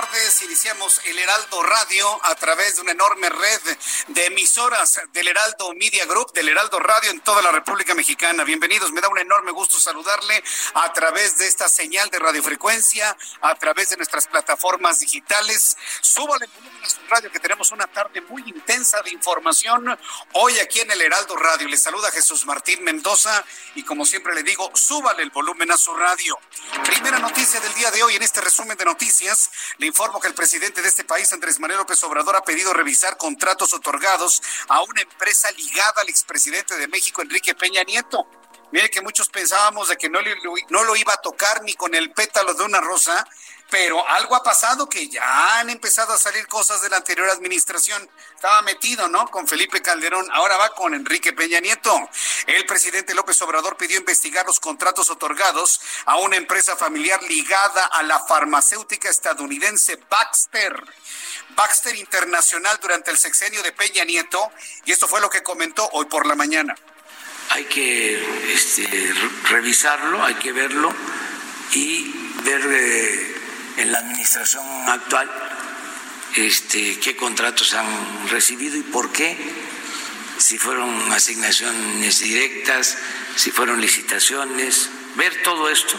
Tardes. Iniciamos el Heraldo Radio a través de una enorme red de emisoras del Heraldo Media Group, del Heraldo Radio en toda la República Mexicana. Bienvenidos, me da un enorme gusto saludarle a través de esta señal de radiofrecuencia, a través de nuestras plataformas digitales. Súbale el volumen a su radio que tenemos una tarde muy intensa de información hoy aquí en el Heraldo Radio. Le saluda Jesús Martín Mendoza y como siempre le digo, súbale el volumen a su radio. Primera noticia del día de hoy en este resumen de noticias. Informo que el presidente de este país, Andrés Manuel López Obrador, ha pedido revisar contratos otorgados a una empresa ligada al expresidente de México, Enrique Peña Nieto. Mire que muchos pensábamos de que no, no lo iba a tocar ni con el pétalo de una rosa, pero algo ha pasado que ya han empezado a salir cosas de la anterior administración. Estaba metido, ¿no? Con Felipe Calderón, ahora va con Enrique Peña Nieto. El presidente López Obrador pidió investigar los contratos otorgados a una empresa familiar ligada a la farmacéutica estadounidense Baxter. Baxter Internacional durante el sexenio de Peña Nieto, y esto fue lo que comentó hoy por la mañana. Hay que este, revisarlo, hay que verlo y ver eh, en la administración actual este, qué contratos han recibido y por qué, si fueron asignaciones directas, si fueron licitaciones, ver todo esto.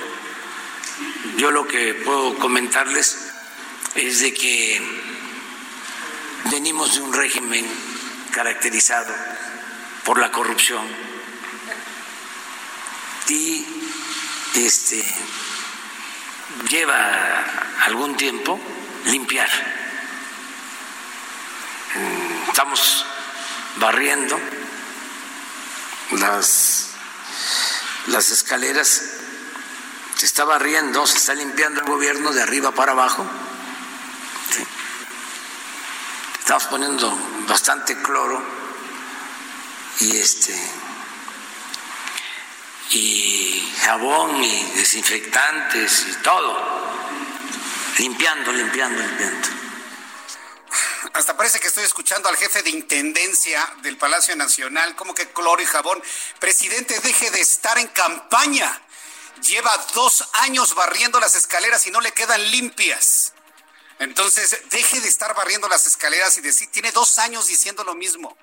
Yo lo que puedo comentarles es de que venimos de un régimen caracterizado por la corrupción y este lleva algún tiempo limpiar. Estamos barriendo las, las escaleras, se está barriendo, se está limpiando el gobierno de arriba para abajo. Estamos poniendo bastante cloro y este y jabón y desinfectantes y todo. Limpiando, limpiando, limpiando. Hasta parece que estoy escuchando al jefe de intendencia del Palacio Nacional, como que cloro y jabón. Presidente, deje de estar en campaña. Lleva dos años barriendo las escaleras y no le quedan limpias. Entonces, deje de estar barriendo las escaleras y decir, tiene dos años diciendo lo mismo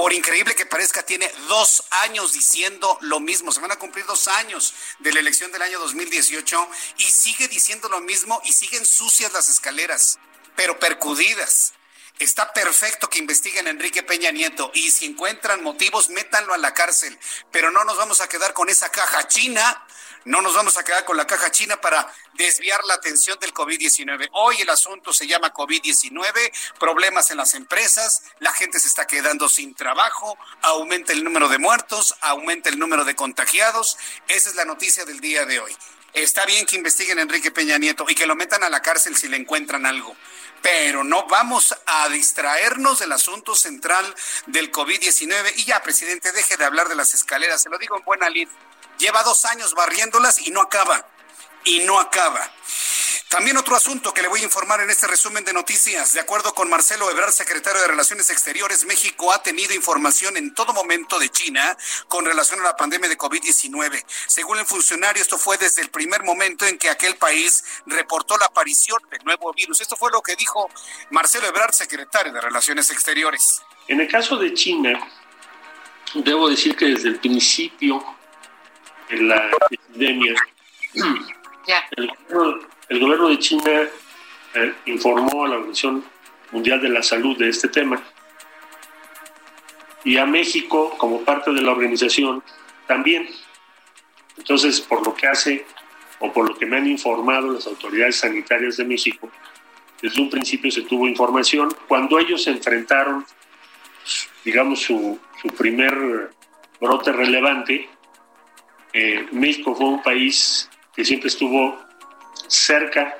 por increíble que parezca, tiene dos años diciendo lo mismo. Se van a cumplir dos años de la elección del año 2018 y sigue diciendo lo mismo y siguen sucias las escaleras, pero percudidas. Está perfecto que investiguen a Enrique Peña Nieto y si encuentran motivos, métanlo a la cárcel. Pero no nos vamos a quedar con esa caja china no nos vamos a quedar con la caja china para desviar la atención del COVID-19. Hoy el asunto se llama COVID-19, problemas en las empresas, la gente se está quedando sin trabajo, aumenta el número de muertos, aumenta el número de contagiados. Esa es la noticia del día de hoy. Está bien que investiguen Enrique Peña Nieto y que lo metan a la cárcel si le encuentran algo pero no vamos a distraernos del asunto central del COVID-19. Y ya, presidente, deje de hablar de las escaleras, se lo digo en buena lid. Lleva dos años barriéndolas y no acaba. Y no acaba. También otro asunto que le voy a informar en este resumen de noticias. De acuerdo con Marcelo Ebrard, secretario de Relaciones Exteriores, México ha tenido información en todo momento de China con relación a la pandemia de COVID-19. Según el funcionario, esto fue desde el primer momento en que aquel país reportó la aparición del nuevo virus. Esto fue lo que dijo Marcelo Ebrard, secretario de Relaciones Exteriores. En el caso de China, debo decir que desde el principio de la epidemia, el el gobierno de China eh, informó a la Organización Mundial de la Salud de este tema y a México como parte de la organización también. Entonces, por lo que hace o por lo que me han informado las autoridades sanitarias de México, desde un principio se tuvo información. Cuando ellos enfrentaron, digamos, su, primer brote relevante, México fue un país que siempre estuvo cerca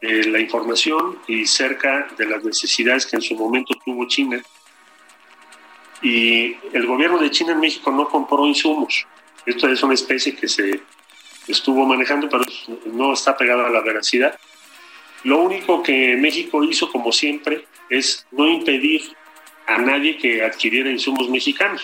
de la información y cerca de las necesidades que en su momento tuvo China. Y el gobierno de China en México no compró insumos. Esto es una especie que se estuvo manejando, pero no está pegada a la veracidad. Lo único que México hizo, como siempre, es no impedir a nadie que adquiriera insumos mexicanos.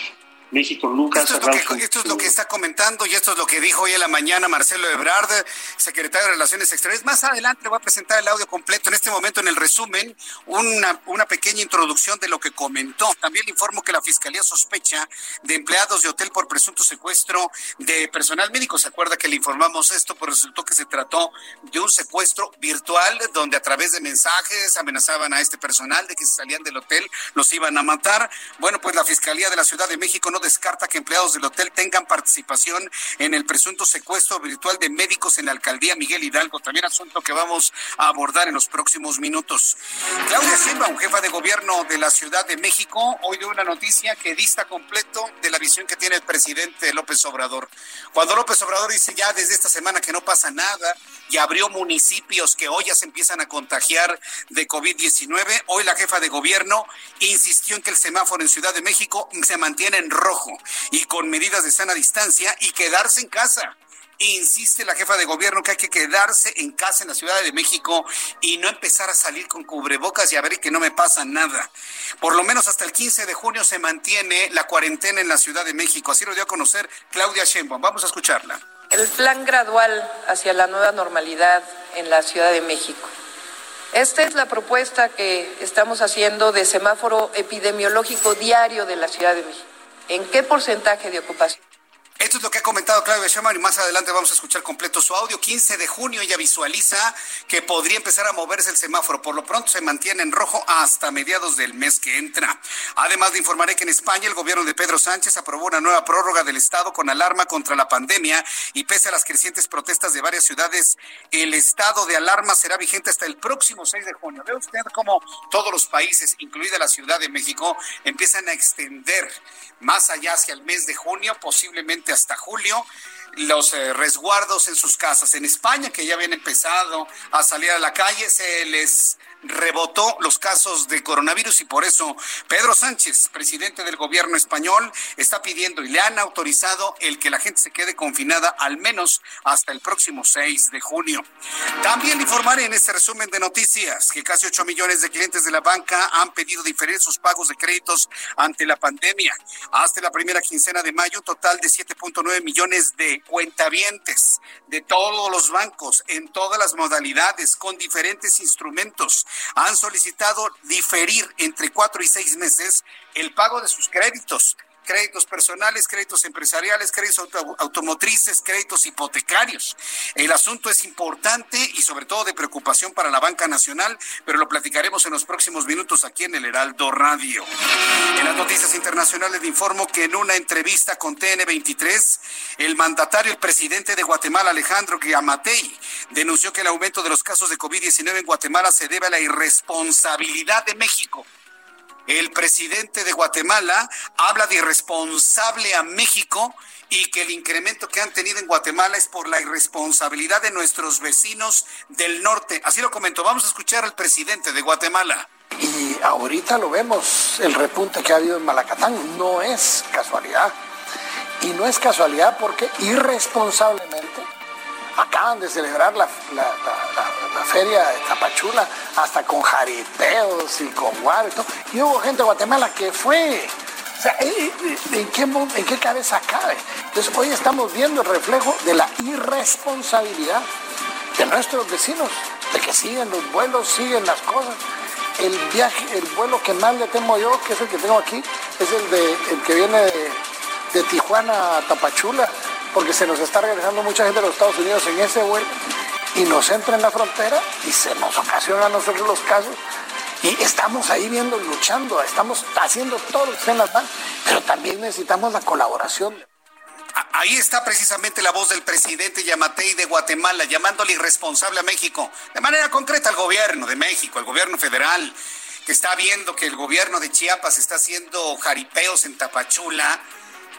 México nunca esto es, lo que, esto es lo que está comentando y esto es lo que dijo hoy en la mañana Marcelo Ebrard, secretario de Relaciones Exteriores. Más adelante le voy a presentar el audio completo. En este momento, en el resumen, una, una pequeña introducción de lo que comentó. También le informo que la Fiscalía sospecha de empleados de hotel por presunto secuestro de personal médico. ¿Se acuerda que le informamos esto? Pues resultó que se trató de un secuestro virtual donde a través de mensajes amenazaban a este personal de que si salían del hotel los iban a matar. Bueno, pues la Fiscalía de la Ciudad de México no descarta que empleados del hotel tengan participación en el presunto secuestro virtual de médicos en la alcaldía Miguel Hidalgo. También asunto que vamos a abordar en los próximos minutos. Claudia un jefa de gobierno de la Ciudad de México, hoy dio una noticia que dista completo de la visión que tiene el presidente López Obrador. Cuando López Obrador dice ya desde esta semana que no pasa nada y abrió municipios que hoy ya se empiezan a contagiar de COVID-19, hoy la jefa de gobierno insistió en que el semáforo en Ciudad de México se mantiene en rojo y con medidas de sana distancia y quedarse en casa. Insiste la jefa de gobierno que hay que quedarse en casa en la Ciudad de México y no empezar a salir con cubrebocas y a ver que no me pasa nada. Por lo menos hasta el 15 de junio se mantiene la cuarentena en la Ciudad de México. Así lo dio a conocer Claudia Sheinbaum. Vamos a escucharla. El plan gradual hacia la nueva normalidad en la Ciudad de México. Esta es la propuesta que estamos haciendo de semáforo epidemiológico diario de la Ciudad de México en qué porcentaje de ocupación esto es lo que ha comentado Claudia Sheinbaum y más adelante vamos a escuchar completo su audio. 15 de junio ella visualiza que podría empezar a moverse el semáforo. Por lo pronto se mantiene en rojo hasta mediados del mes que entra. Además de informaré que en España el gobierno de Pedro Sánchez aprobó una nueva prórroga del Estado con alarma contra la pandemia y pese a las crecientes protestas de varias ciudades, el estado de alarma será vigente hasta el próximo 6 de junio. Ve usted cómo todos los países, incluida la Ciudad de México, empiezan a extender más allá hacia el mes de junio, posiblemente hasta julio los eh, resguardos en sus casas. En España, que ya habían empezado a salir a la calle, se les rebotó los casos de coronavirus y por eso Pedro Sánchez, presidente del gobierno español, está pidiendo y le han autorizado el que la gente se quede confinada al menos hasta el próximo 6 de junio. También informaré en este resumen de noticias que casi 8 millones de clientes de la banca han pedido diferir sus pagos de créditos ante la pandemia. Hasta la primera quincena de mayo, un total de 7.9 millones de cuentavientes de todos los bancos en todas las modalidades con diferentes instrumentos han solicitado diferir entre cuatro y seis meses el pago de sus créditos créditos personales, créditos empresariales, créditos automotrices, créditos hipotecarios. El asunto es importante y sobre todo de preocupación para la banca nacional, pero lo platicaremos en los próximos minutos aquí en el Heraldo Radio. En las noticias internacionales le informo que en una entrevista con TN23, el mandatario, el presidente de Guatemala, Alejandro Giamatei, denunció que el aumento de los casos de COVID-19 en Guatemala se debe a la irresponsabilidad de México el presidente de Guatemala habla de irresponsable a México y que el incremento que han tenido en Guatemala es por la irresponsabilidad de nuestros vecinos del norte. Así lo comentó. Vamos a escuchar al presidente de Guatemala. Y ahorita lo vemos, el repunte que ha habido en Malacatán no es casualidad. Y no es casualidad porque irresponsablemente acaban de celebrar la, feria de Tapachula, hasta con jaripeos y con guaro y hubo gente de Guatemala que fue. ¿en qué, ¿en qué cabeza cabe? Entonces hoy estamos viendo el reflejo de la irresponsabilidad de nuestros vecinos, de que siguen los vuelos, siguen las cosas. El viaje, el vuelo que más le temo yo, que es el que tengo aquí, es el, el que viene de, de Tijuana a Tapachula, porque se nos está regresando mucha gente de los Estados Unidos en ese vuelo y nos entra en la frontera y se nos ocasiona a nosotros los casos y estamos ahí viendo, luchando, estamos haciendo todo lo que las manos, pero también necesitamos la colaboración. Ahí está precisamente la voz del presidente Yamatei de Guatemala, llamándole irresponsable a México, de manera concreta al gobierno de México, al gobierno federal, que está viendo que el gobierno de Chiapas está haciendo jaripeos en Tapachula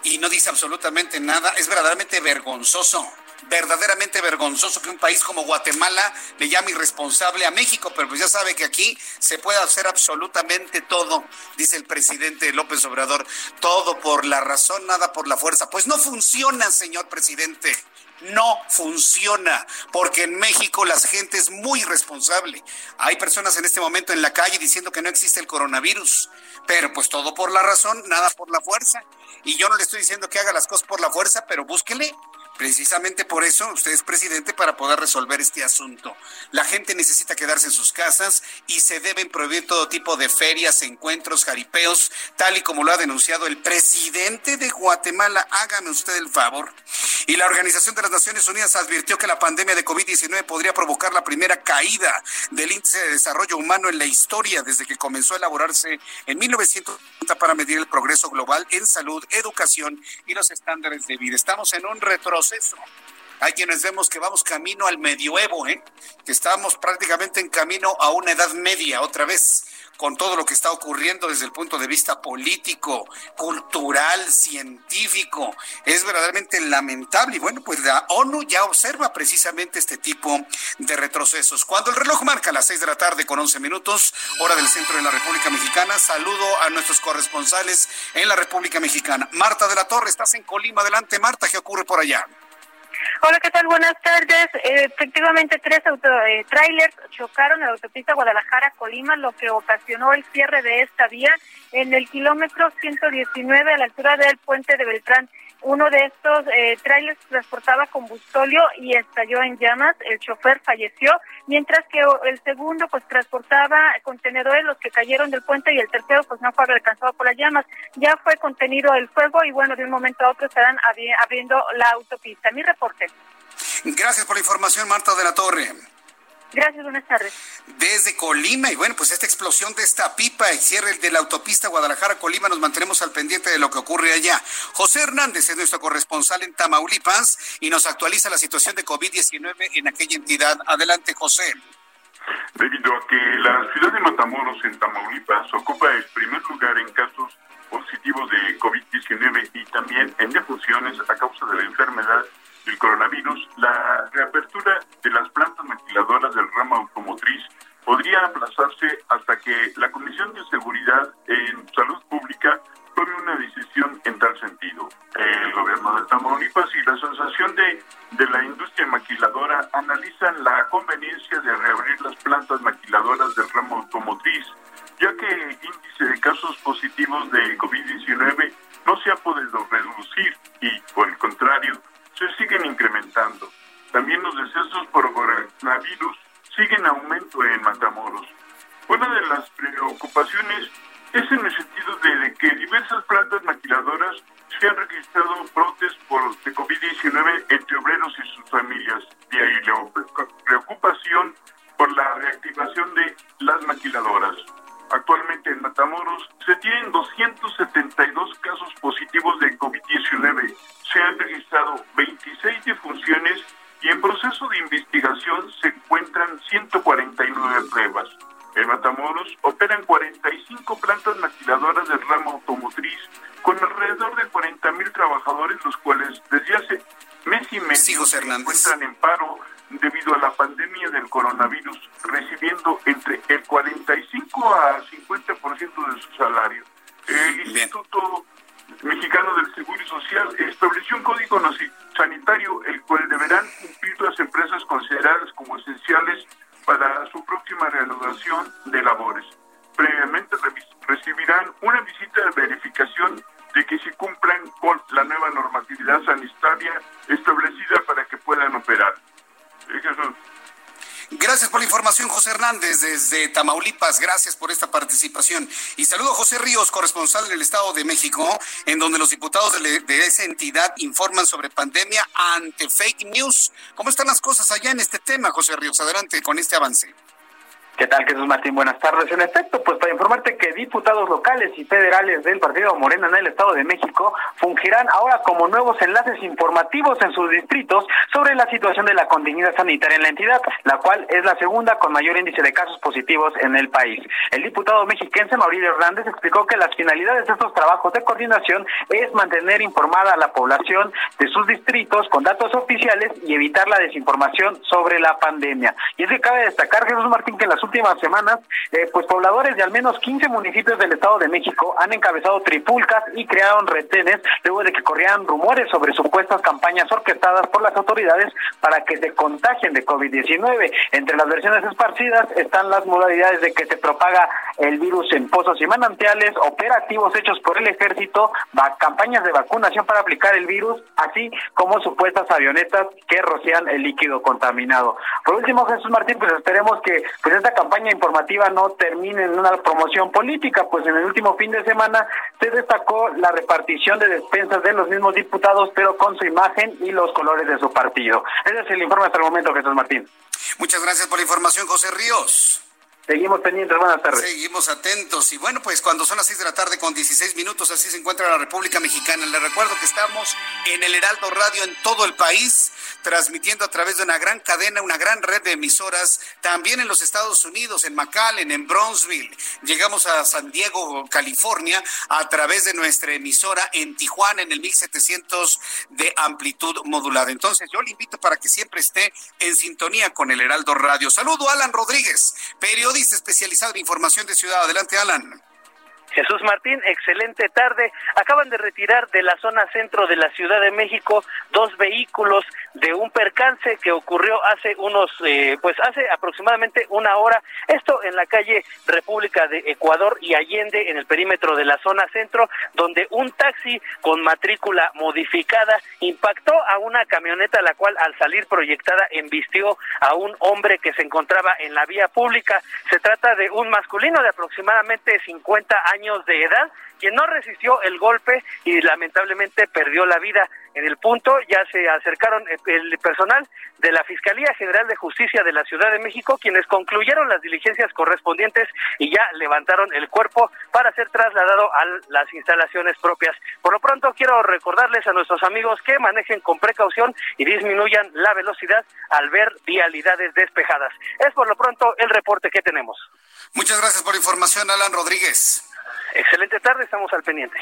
y no dice absolutamente nada. Es verdaderamente vergonzoso verdaderamente vergonzoso que un país como Guatemala le llame irresponsable a México, pero pues ya sabe que aquí se puede hacer absolutamente todo, dice el presidente López Obrador, todo por la razón, nada por la fuerza. Pues no funciona, señor presidente. No funciona, porque en México la gente es muy responsable. Hay personas en este momento en la calle diciendo que no existe el coronavirus, pero pues todo por la razón, nada por la fuerza. Y yo no le estoy diciendo que haga las cosas por la fuerza, pero búsquele Precisamente por eso usted es presidente para poder resolver este asunto. La gente necesita quedarse en sus casas y se deben prohibir todo tipo de ferias, encuentros, jaripeos, tal y como lo ha denunciado el presidente de Guatemala. Hágame usted el favor. Y la Organización de las Naciones Unidas advirtió que la pandemia de COVID-19 podría provocar la primera caída del índice de desarrollo humano en la historia desde que comenzó a elaborarse en 1990 para medir el progreso global en salud, educación y los estándares de vida. Estamos en un retroceso eso. Hay quienes vemos que vamos camino al medioevo, ¿eh? que estamos prácticamente en camino a una edad media otra vez, con todo lo que está ocurriendo desde el punto de vista político, cultural, científico. Es verdaderamente lamentable. Y bueno, pues la ONU ya observa precisamente este tipo de retrocesos. Cuando el reloj marca las seis de la tarde con once minutos, hora del centro de la República Mexicana, saludo a nuestros corresponsales en la República Mexicana. Marta de la Torre, estás en Colima. Adelante, Marta, ¿qué ocurre por allá? Hola, ¿qué tal? Buenas tardes. Eh, efectivamente, tres auto, eh, trailers chocaron en la autopista Guadalajara-Colima, lo que ocasionó el cierre de esta vía en el kilómetro 119 a la altura del puente de Beltrán. Uno de estos eh, trailers transportaba combustóleo y estalló en llamas. El chofer falleció, mientras que el segundo pues transportaba contenedores los que cayeron del puente y el tercero pues no fue alcanzado por las llamas. Ya fue contenido el fuego y bueno, de un momento a otro estarán abriendo la autopista. Mi reporte. Gracias por la información, Marta de la Torre. Gracias, buenas tardes. Desde Colima, y bueno, pues esta explosión de esta pipa y cierre de la autopista Guadalajara-Colima, nos mantenemos al pendiente de lo que ocurre allá. José Hernández es nuestro corresponsal en Tamaulipas y nos actualiza la situación de COVID-19 en aquella entidad. Adelante, José. Debido a que la ciudad de Matamoros, en Tamaulipas, ocupa el primer lugar en casos positivos de COVID-19 y también en defunciones a causa de la enfermedad, del coronavirus, la reapertura de las plantas maquiladoras del ramo automotriz podría aplazarse hasta que la Comisión de Seguridad en Salud Pública tome una decisión en tal sentido. El gobierno de Tamaulipas y la Asociación de, de la Industria Maquiladora analizan la conveniencia de reabrir las plantas maquiladoras del ramo automotriz, ya que el índice de casos positivos de COVID-19 no se ha podido reducir y, por el contrario, se siguen incrementando. También los decesos por coronavirus siguen en aumento en Matamoros. Una de las preocupaciones es en el sentido de, que diversas plantas maquiladoras se han registrado brotes por, de COVID-19 entre obreros y sus familias. De ahí la preocupación por la reactivación de las maquiladoras. Actualmente en Matamoros se tienen 272 casos positivos de COVID-19. Se han registrado 26 defunciones y en proceso de investigación se encuentran 149 pruebas. En Matamoros operan 45 plantas maquiladoras del ramo automotriz con alrededor de 40 mil trabajadores, los cuales desde hace mes y medio se encuentran en paro debido a la pandemia del coronavirus, recibiendo entre el 45 a 50% de su salario. El Instituto Mexicano del Seguro Social estableció un código sanitario, el cual deberán cumplir las empresas consideradas como esenciales para su próxima reanudación de labores. Previamente recibirán una visita de verificación de que se cumplan con la nueva normatividad sanitaria establecida para que puedan operar. Gracias por la información, José Hernández, desde Tamaulipas. Gracias por esta participación. Y saludo a José Ríos, corresponsal en el Estado de México, en donde los diputados de, de, esa entidad informan sobre pandemia ante fake news. ¿Cómo están las cosas allá en este tema, José Ríos? Adelante con este avance. ¿Qué tal, Jesús Martín? Buenas tardes. En efecto, pues para informarte que diputados locales y federales del Partido Morena en el Estado de México fungirán ahora como nuevos enlaces informativos en sus distritos sobre la situación de la continuidad sanitaria en la entidad, la cual es la segunda con mayor índice de casos positivos en el país. El diputado mexiquense Mauricio Hernández explicó que las finalidades de estos trabajos de coordinación es mantener informada a la población de sus distritos con datos oficiales y evitar la desinformación sobre la pandemia. Y es que cabe destacar, Jesús Martín, que en las últimas semanas, eh, pues pobladores de al menos 15 municipios del Estado de México han encabezado tripulcas y crearon retenes luego de que corrían rumores sobre supuestas campañas orquestadas por las autoridades para que se contagien de COVID-19. Entre las versiones esparcidas están las modalidades de que se propaga el virus en pozos y manantiales, operativos hechos por el ejército, campañas de vacunación para aplicar el virus, así como supuestas avionetas que rocian el líquido contaminado. Por último, Jesús Martín, pues esperemos que pues esta campaña informativa no termine en una promoción política, pues en el último fin de semana se destacó la repartición de despensas de los mismos diputados, pero con su imagen y los colores de su partido. Ese es el informe hasta el momento, Jesús Martín. Muchas gracias por la información, José Ríos. Seguimos pendientes, buenas tardes. Seguimos atentos. Y bueno, pues cuando son las 6 de la tarde con 16 minutos, así se encuentra la República Mexicana. Le recuerdo que estamos en el Heraldo Radio en todo el país, transmitiendo a través de una gran cadena, una gran red de emisoras, también en los Estados Unidos, en McAllen, en Bronzeville. Llegamos a San Diego, California, a través de nuestra emisora en Tijuana, en el 1700 de amplitud modulada. Entonces, yo le invito para que siempre esté en sintonía con el Heraldo Radio. Saludo Alan Rodríguez, periodista especializado en información de ciudad. Adelante, Alan. Jesús Martín, excelente tarde. Acaban de retirar de la zona centro de la Ciudad de México dos vehículos de un percance que ocurrió hace unos, eh, pues hace aproximadamente una hora. Esto en la calle República de Ecuador y Allende, en el perímetro de la zona centro, donde un taxi con matrícula modificada impactó a una camioneta, la cual al salir proyectada embistió a un hombre que se encontraba en la vía pública. Se trata de un masculino de aproximadamente 50 años de edad, quien no resistió el golpe y lamentablemente perdió la vida. En el punto ya se acercaron el personal de la Fiscalía General de Justicia de la Ciudad de México, quienes concluyeron las diligencias correspondientes y ya levantaron el cuerpo para ser trasladado a las instalaciones propias. Por lo pronto quiero recordarles a nuestros amigos que manejen con precaución y disminuyan la velocidad al ver vialidades despejadas. Es por lo pronto el reporte que tenemos. Muchas gracias por la información, Alan Rodríguez. Excelente tarde, estamos al pendiente.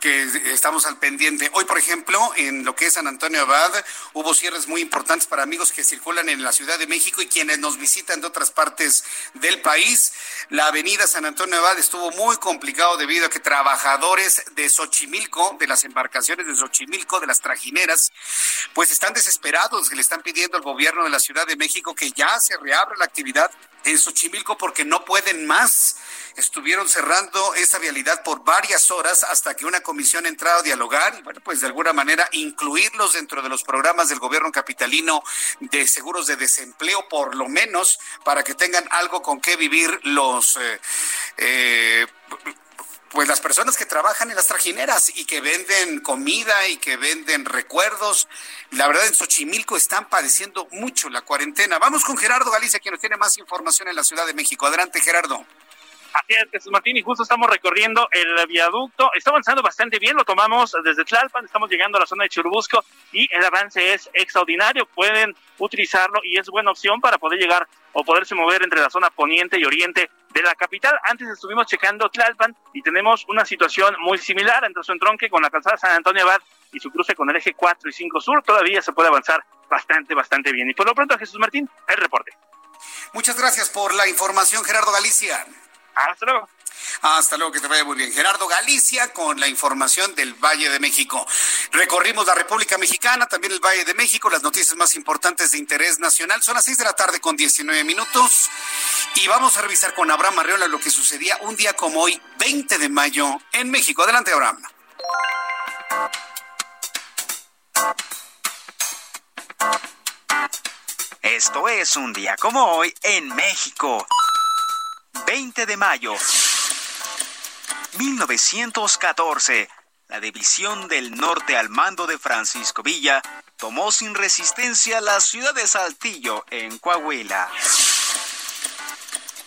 Que estamos al pendiente. Hoy, por ejemplo, en lo que es San Antonio Abad, hubo cierres muy importantes para amigos que circulan en la Ciudad de México y quienes nos visitan de otras partes del país. La avenida San Antonio Abad estuvo muy complicado debido a que trabajadores de Xochimilco, de las embarcaciones de Xochimilco, de las trajineras, pues están desesperados, que le están pidiendo al gobierno de la Ciudad de México que ya se reabra la actividad en Xochimilco porque no pueden más. Estuvieron cerrando esa vialidad por varias horas hasta que una comisión entrara a dialogar y, bueno, pues de alguna manera incluirlos dentro de los programas del gobierno capitalino de seguros de desempleo, por lo menos, para que tengan algo con qué vivir los. Eh, eh, pues las personas que trabajan en las trajineras y que venden comida y que venden recuerdos. La verdad, en Xochimilco están padeciendo mucho la cuarentena. Vamos con Gerardo Galicia, quien nos tiene más información en la Ciudad de México. Adelante, Gerardo. Así es, Jesús Martín, y justo estamos recorriendo el viaducto. Está avanzando bastante bien, lo tomamos desde Tlalpan, estamos llegando a la zona de Churubusco y el avance es extraordinario. Pueden utilizarlo y es buena opción para poder llegar o poderse mover entre la zona poniente y oriente de la capital. Antes estuvimos checando Tlalpan y tenemos una situación muy similar entre su entronque con la calzada San Antonio Abad y su cruce con el eje 4 y 5 sur. Todavía se puede avanzar bastante, bastante bien. Y por lo pronto, Jesús Martín, el reporte. Muchas gracias por la información, Gerardo Galicia. Hasta luego. Hasta luego, que te vaya muy bien. Gerardo Galicia con la información del Valle de México. Recorrimos la República Mexicana, también el Valle de México, las noticias más importantes de interés nacional. Son las seis de la tarde con 19 minutos y vamos a revisar con Abraham Arreola lo que sucedía un día como hoy, 20 de mayo, en México. Adelante, Abraham. Esto es un día como hoy en México. 20 de mayo. 1914. La División del Norte al mando de Francisco Villa tomó sin resistencia la ciudad de Saltillo, en Coahuila.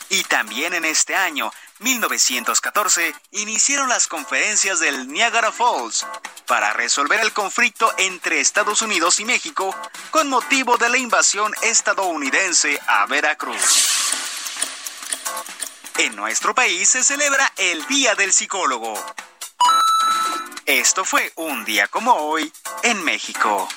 Y también en este año, 1914, iniciaron las conferencias del Niagara Falls para resolver el conflicto entre Estados Unidos y México con motivo de la invasión estadounidense a Veracruz. En nuestro país se celebra el Día del Psicólogo. Esto fue un día como hoy en México.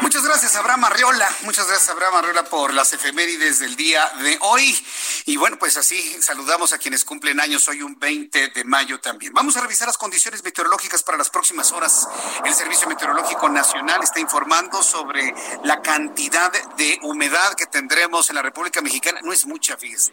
Muchas gracias, Abraham Arriola. Muchas gracias, Abraham Arriola, por las efemérides del día de hoy. Y bueno, pues así saludamos a quienes cumplen años hoy, un 20 de mayo también. Vamos a revisar las condiciones meteorológicas para las próximas horas. El Servicio Meteorológico Nacional está informando sobre la cantidad de humedad que tendremos en la República Mexicana. No es mucha, fíjese.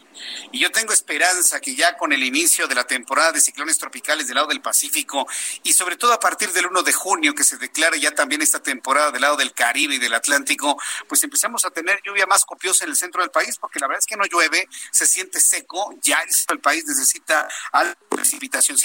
Y yo tengo esperanza que ya con el inicio de la temporada de ciclones tropicales del lado del Pacífico y sobre todo a partir del 1 de junio que se declare ya también esta temporada del lado del Caribe y del Atlántico, pues empezamos a tener lluvia más copiosa en el centro del país, porque la verdad es que no llueve, se siente seco, ya el país necesita algo precipitación.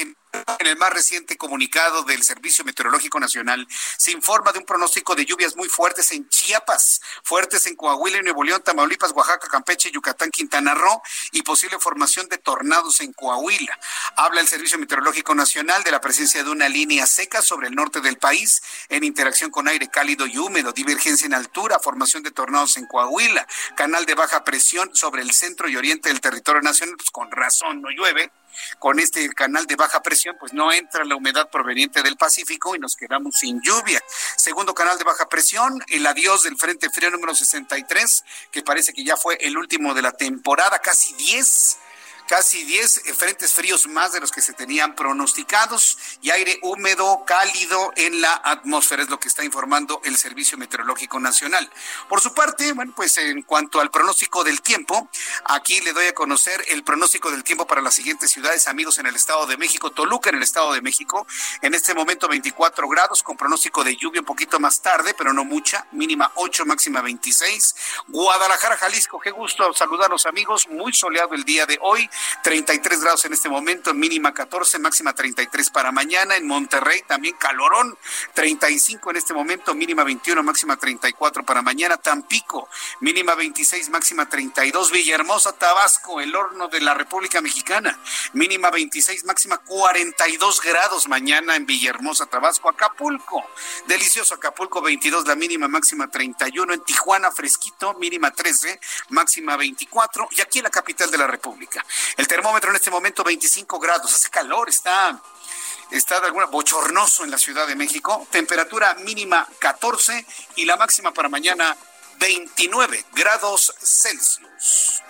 En el más reciente comunicado del Servicio Meteorológico Nacional se informa de un pronóstico de lluvias muy fuertes en Chiapas, fuertes en Coahuila y Nuevo León, Tamaulipas, Oaxaca, Campeche, Yucatán, Quintana Roo y posible formación de tornados en Coahuila. Habla el Servicio Meteorológico Nacional de la presencia de una línea seca sobre el norte del país en interacción con aire cálido y húmedo, divergencia en altura, formación de tornados en Coahuila, canal de baja presión sobre el centro y oriente del territorio nacional, pues con razón no llueve con este canal de baja presión, pues no entra la humedad proveniente del Pacífico y nos quedamos sin lluvia. Segundo canal de baja presión, el adiós del Frente Frío número 63, que parece que ya fue el último de la temporada, casi 10 casi 10 frentes fríos más de los que se tenían pronosticados y aire húmedo, cálido en la atmósfera, es lo que está informando el Servicio Meteorológico Nacional. Por su parte, bueno, pues en cuanto al pronóstico del tiempo, aquí le doy a conocer el pronóstico del tiempo para las siguientes ciudades, amigos, en el Estado de México, Toluca en el Estado de México, en este momento 24 grados con pronóstico de lluvia un poquito más tarde, pero no mucha, mínima 8, máxima 26. Guadalajara, Jalisco, qué gusto saludar a los amigos, muy soleado el día de hoy, 33 grados en este momento, mínima 14, máxima 33 para mañana. En Monterrey también calorón, 35 en este momento, mínima 21, máxima 34 para mañana. Tampico, mínima 26, máxima 32. Villahermosa, Tabasco, el horno de la República Mexicana, mínima 26, máxima 42 grados mañana en Villahermosa, Tabasco. Acapulco, delicioso Acapulco, 22, la mínima, máxima 31. En Tijuana, fresquito, mínima 13, máxima 24. Y aquí en la capital de la República. El termómetro en este momento 25 grados, hace calor, está está de alguna bochornoso en la Ciudad de México, temperatura mínima 14 y la máxima para mañana 29 grados Celsius.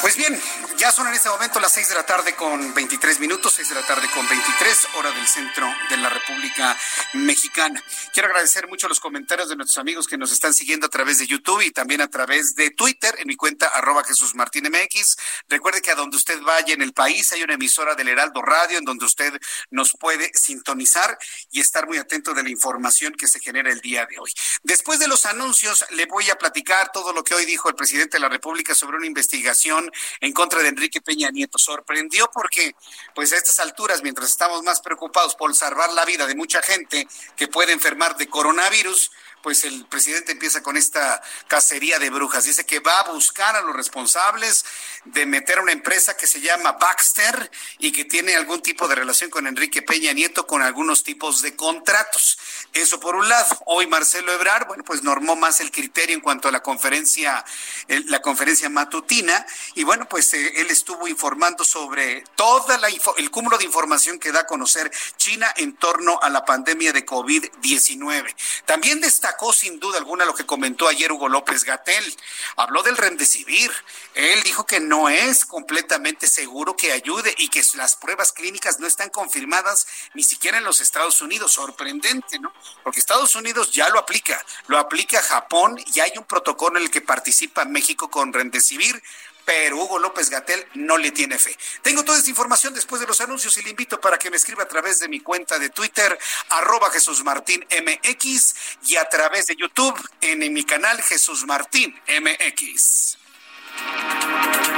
Pues bien, ya son en este momento las 6 de la tarde con 23 minutos, 6 de la tarde con 23, hora del centro de la República Mexicana. Quiero agradecer mucho los comentarios de nuestros amigos que nos están siguiendo a través de YouTube y también a través de Twitter en mi cuenta arroba Jesús Martín MX. Recuerde que a donde usted vaya en el país hay una emisora del Heraldo Radio en donde usted nos puede sintonizar y estar muy atento de la información que se genera el día de hoy. Después de los anuncios, le voy a platicar todo lo que hoy dijo el presidente de la República sobre una investigación en contra de Enrique Peña Nieto. Sorprendió porque, pues a estas alturas, mientras estamos más preocupados por salvar la vida de mucha gente que puede enfermar de coronavirus, pues el presidente empieza con esta cacería de brujas. Dice que va a buscar a los responsables de meter a una empresa que se llama Baxter y que tiene algún tipo de relación con Enrique Peña Nieto con algunos tipos de contratos. Eso por un lado. Hoy Marcelo Ebrar, bueno, pues normó más el criterio en cuanto a la conferencia, la conferencia matutina y bueno, pues eh, él estuvo informando sobre toda la el cúmulo de información que da a conocer China en torno a la pandemia de COVID-19. También destacó sin duda alguna lo que comentó ayer Hugo López Gatel. Habló del remdesivir. Él dijo que no es completamente seguro que ayude y que las pruebas clínicas no están confirmadas ni siquiera en los Estados Unidos. Sorprendente, ¿no? Porque Estados Unidos ya lo aplica, lo aplica Japón y hay un protocolo en el que participa México con remdesivir pero Hugo López Gatel no le tiene fe. Tengo toda esta información después de los anuncios y le invito para que me escriba a través de mi cuenta de Twitter, arroba Jesús Martín MX, y a través de YouTube en, mi canal Jesús Martín MX.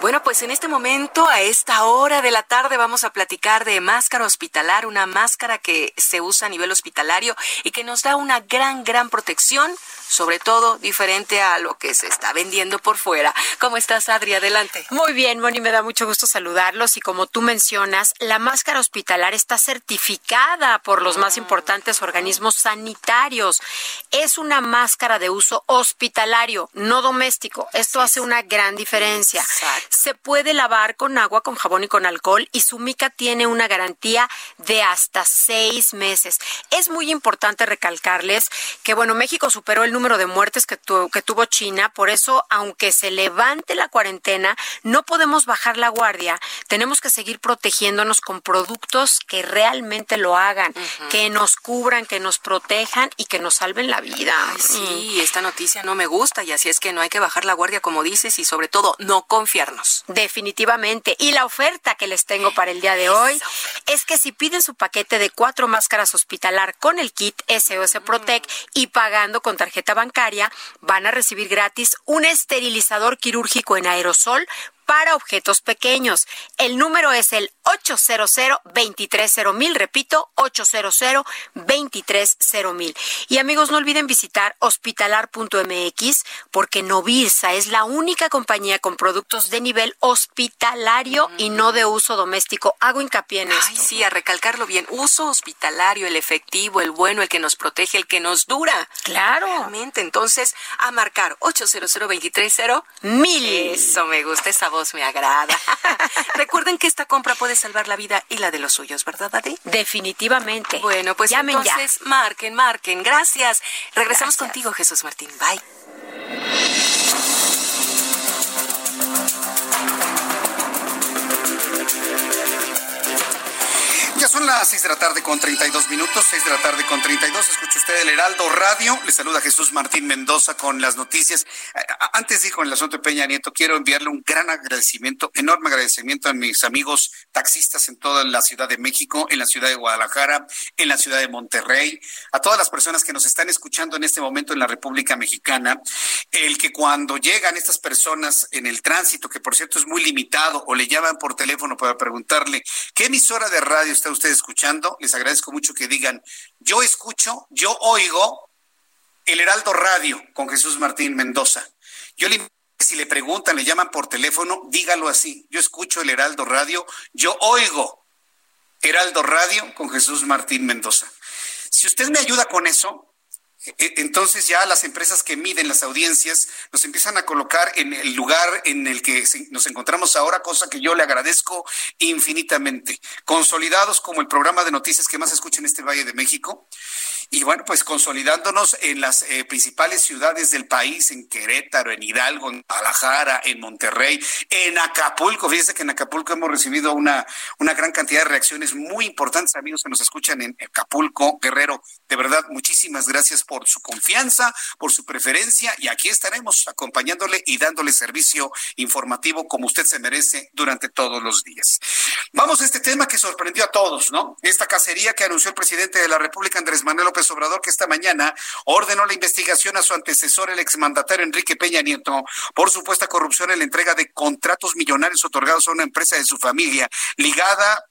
Bueno, pues en este momento, a esta hora de la tarde, vamos a platicar de máscara hospitalar, una máscara que se usa a nivel hospitalario y que nos da una gran, gran protección sobre todo diferente a lo que se está vendiendo por fuera. ¿Cómo estás, Adri? Adelante. Muy bien, Moni, me da mucho gusto saludarlos y como tú mencionas, la máscara hospitalar está certificada por los más importantes organismos sanitarios. Es una máscara de uso hospitalario, no doméstico. Esto hace una gran diferencia. Se puede lavar con agua, con jabón y con alcohol y su mica tiene una garantía de hasta seis meses. Es muy importante recalcarles que, bueno, México superó el número de muertes que, que tuvo China. Por eso, aunque se levante la cuarentena, no podemos bajar la guardia. Tenemos que seguir protegiéndonos con productos que realmente lo hagan, que nos cubran, que nos protejan y que nos salven la vida. sí, mm. esta noticia no me gusta y así es que no hay que bajar la guardia, como dices, y sobre todo no confiarnos. Definitivamente. Y la oferta que les tengo para el día de hoy es que si piden su paquete de cuatro máscaras hospitalar con el kit SOS Protect y pagando con tarjeta bancaria, van a recibir gratis un esterilizador quirúrgico en aerosol para objetos pequeños. El número es el 800 230 repito, 800 230 Y amigos, no olviden visitar hospitalar.mx porque Novirsa es la única compañía con productos de nivel hospitalario y no de uso doméstico. Hago hincapié en esto. Ay, sí, a recalcarlo bien. Uso hospitalario, el efectivo, el bueno, el que nos protege, el que nos dura. Claro. Realmente, entonces, a marcar 800 230 mil. Eso me gusta esa voz me agrada. Recuerden que esta compra puede salvar la vida y la de los suyos, ¿verdad, Adi? Definitivamente. Bueno, pues entonces marquen, marquen. Gracias. Regresamos contigo, Jesús Martín. Bye. Son las 6 de la tarde con 32 minutos, 6 de la tarde con 32. Escucha usted el Heraldo Radio. Le saluda Jesús Martín Mendoza con las noticias. Antes de ir con el asunto de Peña Nieto, quiero enviarle un gran agradecimiento, enorme agradecimiento a mis amigos taxistas en toda la Ciudad de México, en la ciudad de Guadalajara, en la ciudad de Monterrey, a todas las personas que nos están escuchando en este momento en la República Mexicana. El que cuando llegan estas personas en el tránsito, que por cierto es muy limitado, o le llaman por teléfono para preguntarle qué emisora de radio está usted escuchando, les agradezco mucho que digan, yo escucho, yo oigo el Heraldo Radio con Jesús Martín Mendoza. Yo le si le preguntan, le llaman por teléfono, dígalo así. Yo escucho el Heraldo Radio, yo oigo Heraldo Radio con Jesús Martín Mendoza. Si usted me ayuda con eso, entonces ya las empresas que miden las audiencias nos empiezan a colocar en el lugar en el que nos encontramos ahora, cosa que yo le agradezco infinitamente. Consolidados como el programa de noticias que más escucha en este Valle de México. Y bueno, pues consolidándonos en las eh, principales ciudades del país, en Querétaro, en Hidalgo, en Guadalajara, en Monterrey, en Acapulco. Fíjese que en Acapulco hemos recibido una, una gran cantidad de reacciones muy importantes, amigos que nos escuchan en Acapulco, Guerrero. De verdad, muchísimas gracias por su confianza, por su preferencia y aquí estaremos acompañándole y dándole servicio informativo como usted se merece durante todos los días. Vamos a este tema que sorprendió a todos, ¿no? Esta cacería que anunció el presidente de la República, Andrés Manuel López Obrador, que esta mañana ordenó la investigación a su antecesor, el exmandatario Enrique Peña Nieto, por supuesta corrupción en la entrega de contratos millonarios otorgados a una empresa de su familia ligada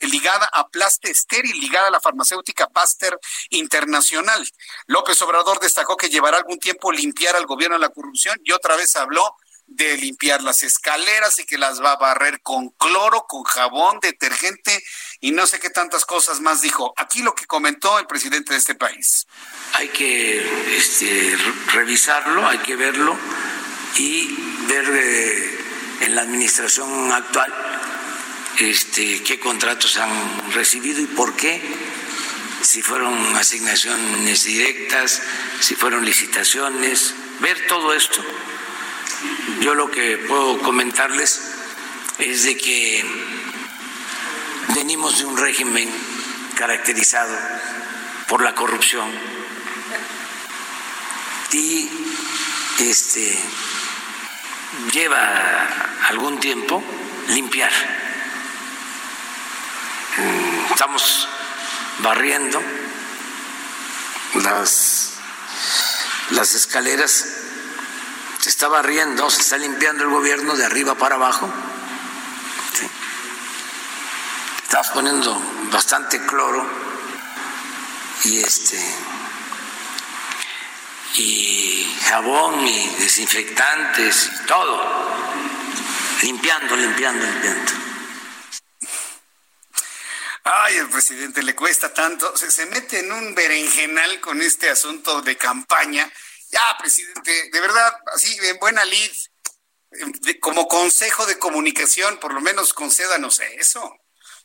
ligada a Plaste Estéril, ligada a la farmacéutica Pasteur Internacional. López Obrador destacó que llevará algún tiempo limpiar al gobierno de la corrupción y otra vez habló de limpiar las escaleras y que las va a barrer con cloro, con jabón, detergente y no sé qué tantas cosas más dijo. Aquí lo que comentó el presidente de este país. Hay que este, revisarlo, hay que verlo y ver eh, en la administración actual este, qué contratos han recibido y por qué, si fueron asignaciones directas, si fueron licitaciones, ver todo esto. Yo lo que puedo comentarles es de que venimos de un régimen caracterizado por la corrupción y este lleva algún tiempo limpiar. Estamos barriendo las, las escaleras se está barriendo, se está limpiando el gobierno de arriba para abajo. ¿sí? Estamos poniendo bastante cloro y este y jabón y desinfectantes y todo. Limpiando, limpiando, limpiando. Ay, el presidente le cuesta tanto, se, se mete en un berenjenal con este asunto de campaña ya, presidente, de verdad, así, en buena lid, como consejo de comunicación, por lo menos concédanos eso.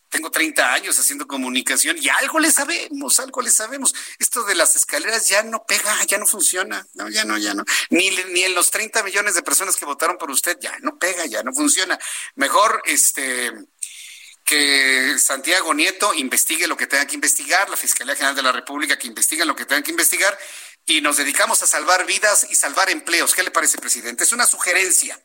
Tengo 30 años haciendo comunicación y algo le sabemos, algo le sabemos. Esto de las escaleras ya no pega, ya no funciona. No, ya no, ya no. Ni, ni en los 30 millones de personas que votaron por usted, ya no pega, ya no funciona. Mejor, este, Santiago Nieto investigue lo que tenga que investigar, la Fiscalía General de la República que investigue lo que tenga que investigar y nos dedicamos a salvar vidas y salvar empleos. ¿Qué le parece, presidente? Es una sugerencia.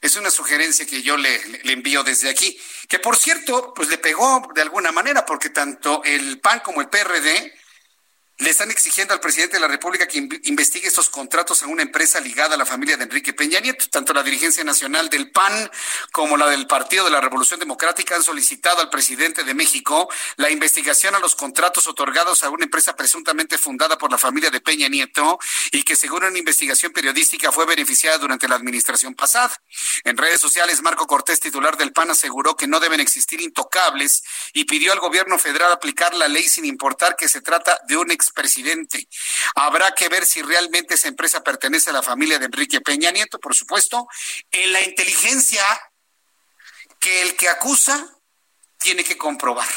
Es una sugerencia que yo le, le, envío desde aquí, que por cierto, pues le pegó de alguna manera, porque tanto el PAN como el PRD le están exigiendo al presidente de la República que investigue estos contratos a una empresa ligada a la familia de Enrique Peña Nieto. Tanto la dirigencia nacional del PAN como la del Partido de la Revolución Democrática han solicitado al presidente de México la investigación a los contratos otorgados a una empresa presuntamente fundada por la familia de Peña Nieto y que según una investigación periodística fue beneficiada durante la administración pasada. En redes sociales, Marco Cortés, titular del PAN, aseguró que no deben existir intocables y pidió al gobierno federal aplicar la ley sin importar que se trata de un expresidente. Habrá que ver si realmente esa empresa pertenece a la familia de Enrique Peña Nieto, por supuesto. En la inteligencia que el que acusa tiene que comprobar.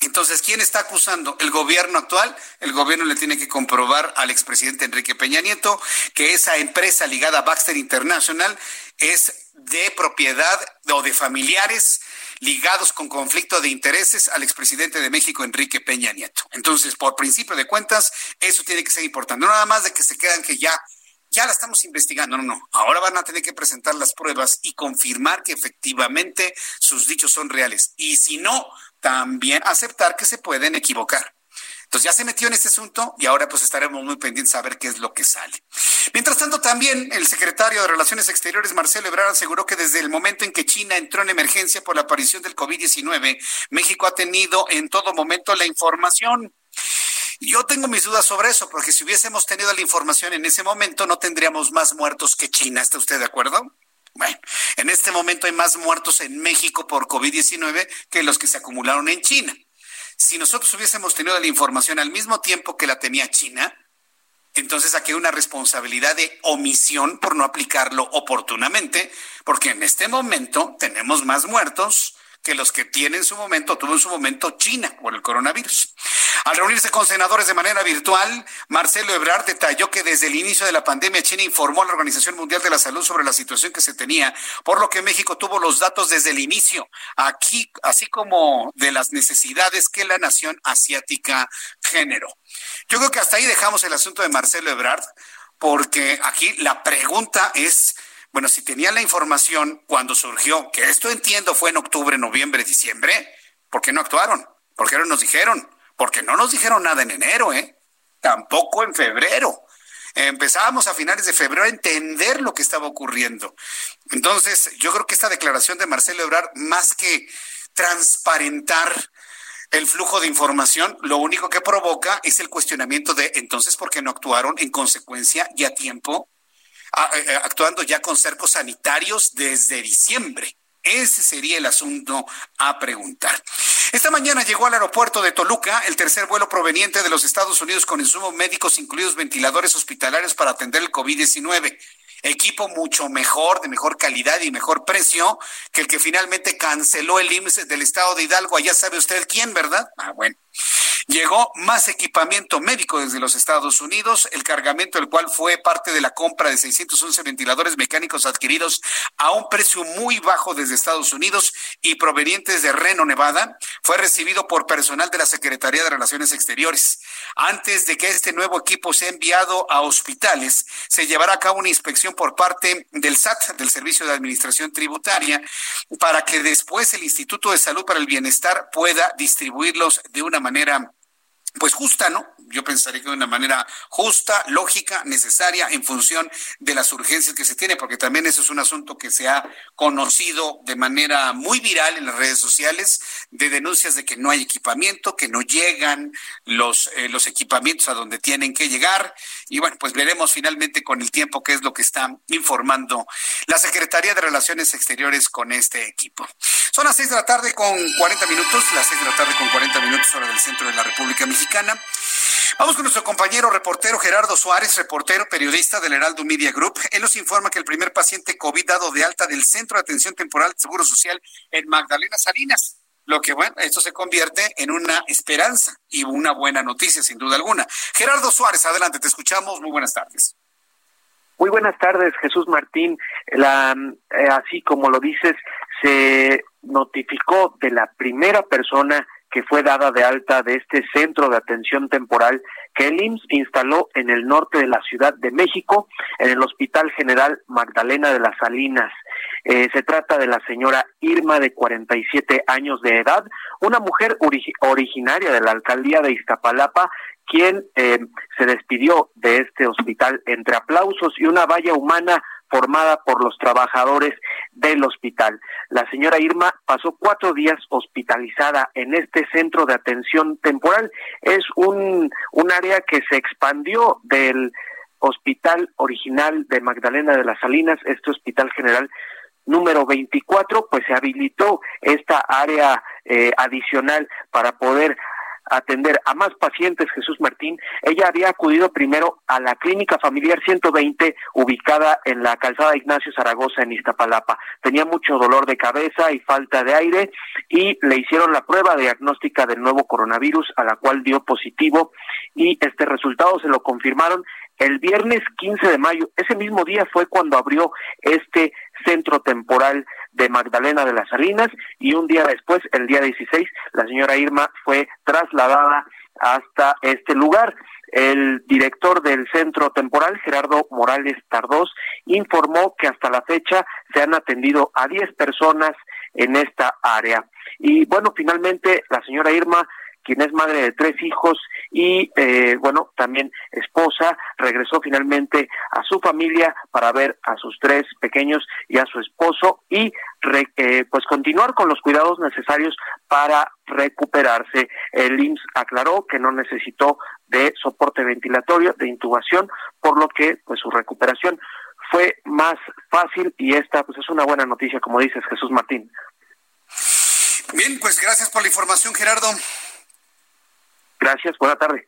Entonces, ¿quién está acusando? El gobierno actual. El gobierno le tiene que comprobar al expresidente Enrique Peña Nieto que esa empresa ligada a Baxter International es de propiedad o de familiares ligados con conflicto de intereses al expresidente de México, Enrique Peña Nieto. Entonces, por principio de cuentas, eso tiene que ser importante. No nada más de que se quedan que ya ya la estamos investigando, no, no. Ahora van a tener que presentar las pruebas y confirmar que efectivamente sus dichos son reales. Y si no, también aceptar que se pueden equivocar. Entonces ya se metió en este asunto y ahora pues estaremos muy pendientes a ver qué es lo que sale. Mientras tanto, también el secretario de Relaciones Exteriores, Marcelo Ebrard, aseguró que desde el momento en que China entró en emergencia por la aparición del COVID-19, México ha tenido en todo momento la información. Yo tengo mis dudas sobre eso, porque si hubiésemos tenido la información en ese momento, no tendríamos más muertos que China. ¿Está usted de acuerdo? Bueno, en este momento hay más muertos en México por COVID-19 que los que se acumularon en China. Si nosotros hubiésemos tenido la información al mismo tiempo que la tenía China, entonces aquí hay una responsabilidad de omisión por no aplicarlo oportunamente, porque en este momento tenemos más muertos que los que tiene en su momento, tuvo en su momento China por el coronavirus. Al reunirse con senadores de manera virtual, Marcelo Ebrard detalló que desde el inicio de la pandemia China informó a la Organización Mundial de la Salud sobre la situación que se tenía, por lo que México tuvo los datos desde el inicio, aquí, así como de las necesidades que la nación asiática generó. Yo creo que hasta ahí dejamos el asunto de Marcelo Ebrard, porque aquí la pregunta es, bueno, si tenían la información cuando surgió, que esto entiendo fue en octubre, noviembre, diciembre, ¿por qué no actuaron? ¿Por qué no nos dijeron? Porque no nos dijeron nada en enero, ¿eh? Tampoco en febrero. Empezábamos a finales de febrero a entender lo que estaba ocurriendo. Entonces, yo creo que esta declaración de Marcelo Ebrard, más que transparentar el flujo de información lo único que provoca es el cuestionamiento de entonces por qué no actuaron en consecuencia y a tiempo, actuando ya con cercos sanitarios desde diciembre. Ese sería el asunto a preguntar. Esta mañana llegó al aeropuerto de Toluca el tercer vuelo proveniente de los Estados Unidos con insumos médicos, incluidos ventiladores hospitalarios para atender el COVID-19 equipo mucho mejor, de mejor calidad y mejor precio que el que finalmente canceló el IMSS del estado de Hidalgo. Ya sabe usted quién, ¿verdad? Ah, bueno. Llegó más equipamiento médico desde los Estados Unidos, el cargamento del cual fue parte de la compra de 611 ventiladores mecánicos adquiridos a un precio muy bajo desde Estados Unidos y provenientes de Reno, Nevada, fue recibido por personal de la Secretaría de Relaciones Exteriores. Antes de que este nuevo equipo sea enviado a hospitales, se llevará a cabo una inspección por parte del SAT, del Servicio de Administración Tributaria, para que después el Instituto de Salud para el Bienestar pueda distribuirlos de una manera pues justa, ¿no? Yo pensaría que de una manera justa, lógica, necesaria en función de las urgencias que se tiene, porque también eso es un asunto que se ha conocido de manera muy viral en las redes sociales, de denuncias de que no hay equipamiento, que no llegan los, eh, los equipamientos a donde tienen que llegar. Y bueno, pues veremos finalmente con el tiempo qué es lo que está informando la Secretaría de Relaciones Exteriores con este equipo. Son las seis de la tarde con 40 minutos, las seis de la tarde con 40 minutos hora del centro de la República Mexicana. Vamos con nuestro compañero reportero Gerardo Suárez, reportero periodista del Heraldo Media Group. Él nos informa que el primer paciente COVID dado de alta del Centro de Atención Temporal de Seguro Social en Magdalena Salinas. Lo que, bueno, esto se convierte en una esperanza y una buena noticia, sin duda alguna. Gerardo Suárez, adelante, te escuchamos. Muy buenas tardes. Muy buenas tardes, Jesús Martín. La, eh, así como lo dices, se notificó de la primera persona que fue dada de alta de este centro de atención temporal que el IMSS instaló en el norte de la Ciudad de México, en el Hospital General Magdalena de las Salinas. Eh, se trata de la señora Irma, de 47 años de edad, una mujer originaria de la alcaldía de Iztapalapa, quien eh, se despidió de este hospital entre aplausos y una valla humana formada por los trabajadores del hospital. La señora Irma pasó cuatro días hospitalizada en este centro de atención temporal. Es un, un área que se expandió del hospital original de Magdalena de las Salinas, este hospital general número 24, pues se habilitó esta área eh, adicional para poder atender a más pacientes, Jesús Martín, ella había acudido primero a la Clínica Familiar 120, ubicada en la calzada Ignacio Zaragoza, en Iztapalapa. Tenía mucho dolor de cabeza y falta de aire y le hicieron la prueba diagnóstica del nuevo coronavirus, a la cual dio positivo y este resultado se lo confirmaron el viernes 15 de mayo. Ese mismo día fue cuando abrió este centro temporal de Magdalena de las Salinas y un día después, el día 16, la señora Irma fue trasladada hasta este lugar. El director del centro temporal, Gerardo Morales Tardós, informó que hasta la fecha se han atendido a 10 personas en esta área. Y bueno, finalmente la señora Irma quien es madre de tres hijos y, eh, bueno, también esposa, regresó finalmente a su familia para ver a sus tres pequeños y a su esposo y, eh, pues, continuar con los cuidados necesarios para recuperarse. El IMSS aclaró que no necesitó de soporte ventilatorio, de intubación, por lo que, pues, su recuperación fue más fácil y esta, pues, es una buena noticia, como dices, Jesús Martín. Bien, pues gracias por la información, Gerardo. Gracias, buena tarde.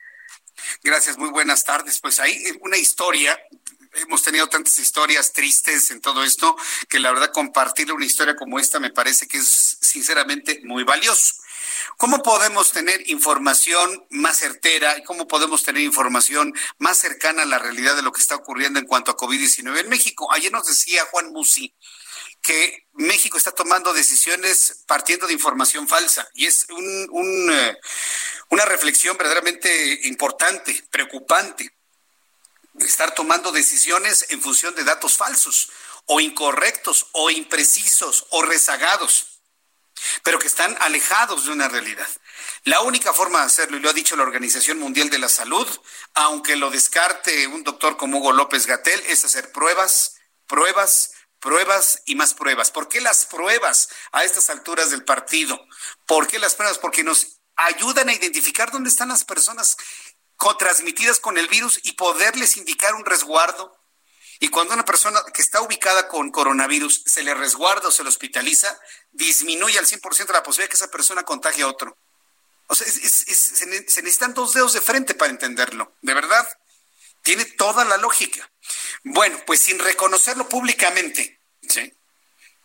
Gracias, muy buenas tardes. Pues ahí una historia hemos tenido tantas historias tristes en todo esto que la verdad compartir una historia como esta me parece que es sinceramente muy valioso. ¿Cómo podemos tener información más certera y cómo podemos tener información más cercana a la realidad de lo que está ocurriendo en cuanto a COVID-19 en México? Ayer nos decía Juan Musi que México está tomando decisiones partiendo de información falsa y es un, eh, una reflexión verdaderamente importante, preocupante, estar tomando decisiones en función de datos falsos o incorrectos o imprecisos o rezagados, pero que están alejados de una realidad. La única forma de hacerlo, y lo ha dicho la Organización Mundial de la Salud, aunque lo descarte un doctor como Hugo López Gatel, es hacer pruebas, pruebas, pruebas y más pruebas. ¿Por qué las pruebas a estas alturas del partido? ¿Por qué las pruebas? Porque nos ayudan a identificar dónde están las personas transmitidas con el virus y poderles indicar un resguardo. Y cuando una persona que está ubicada con coronavirus se le resguarda o se le hospitaliza, disminuye al 100% la posibilidad de que esa persona contagie a otro. O sea, se necesitan dos dedos de frente para entenderlo, de verdad. Tiene toda la lógica. Bueno, pues sin reconocerlo públicamente, ¿sí?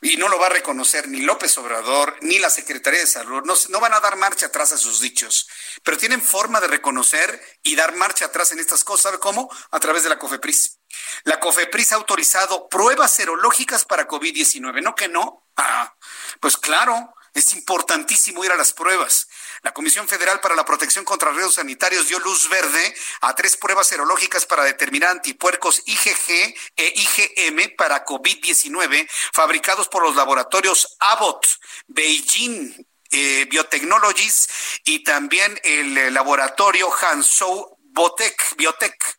y no lo va a reconocer ni López Obrador ni la Secretaría de Salud. No, no, van a dar marcha atrás a sus dichos, pero tienen forma de reconocer y dar marcha atrás en estas cosas. ¿Sabe cómo? A través de la COFEPRIS. La COFEPRIS ha autorizado pruebas serológicas para COVID-19. ¿No que no? Ah, pues claro, es importantísimo ir a las pruebas. La Comisión Federal para la Protección contra Riesgos Sanitarios dio luz verde a tres pruebas serológicas para determinar antipuercos IgG e IgM para COVID-19 fabricados por los laboratorios Abbott, Beijing eh, Biotechnologies y también el eh, laboratorio Hanzhou Botec, Biotech.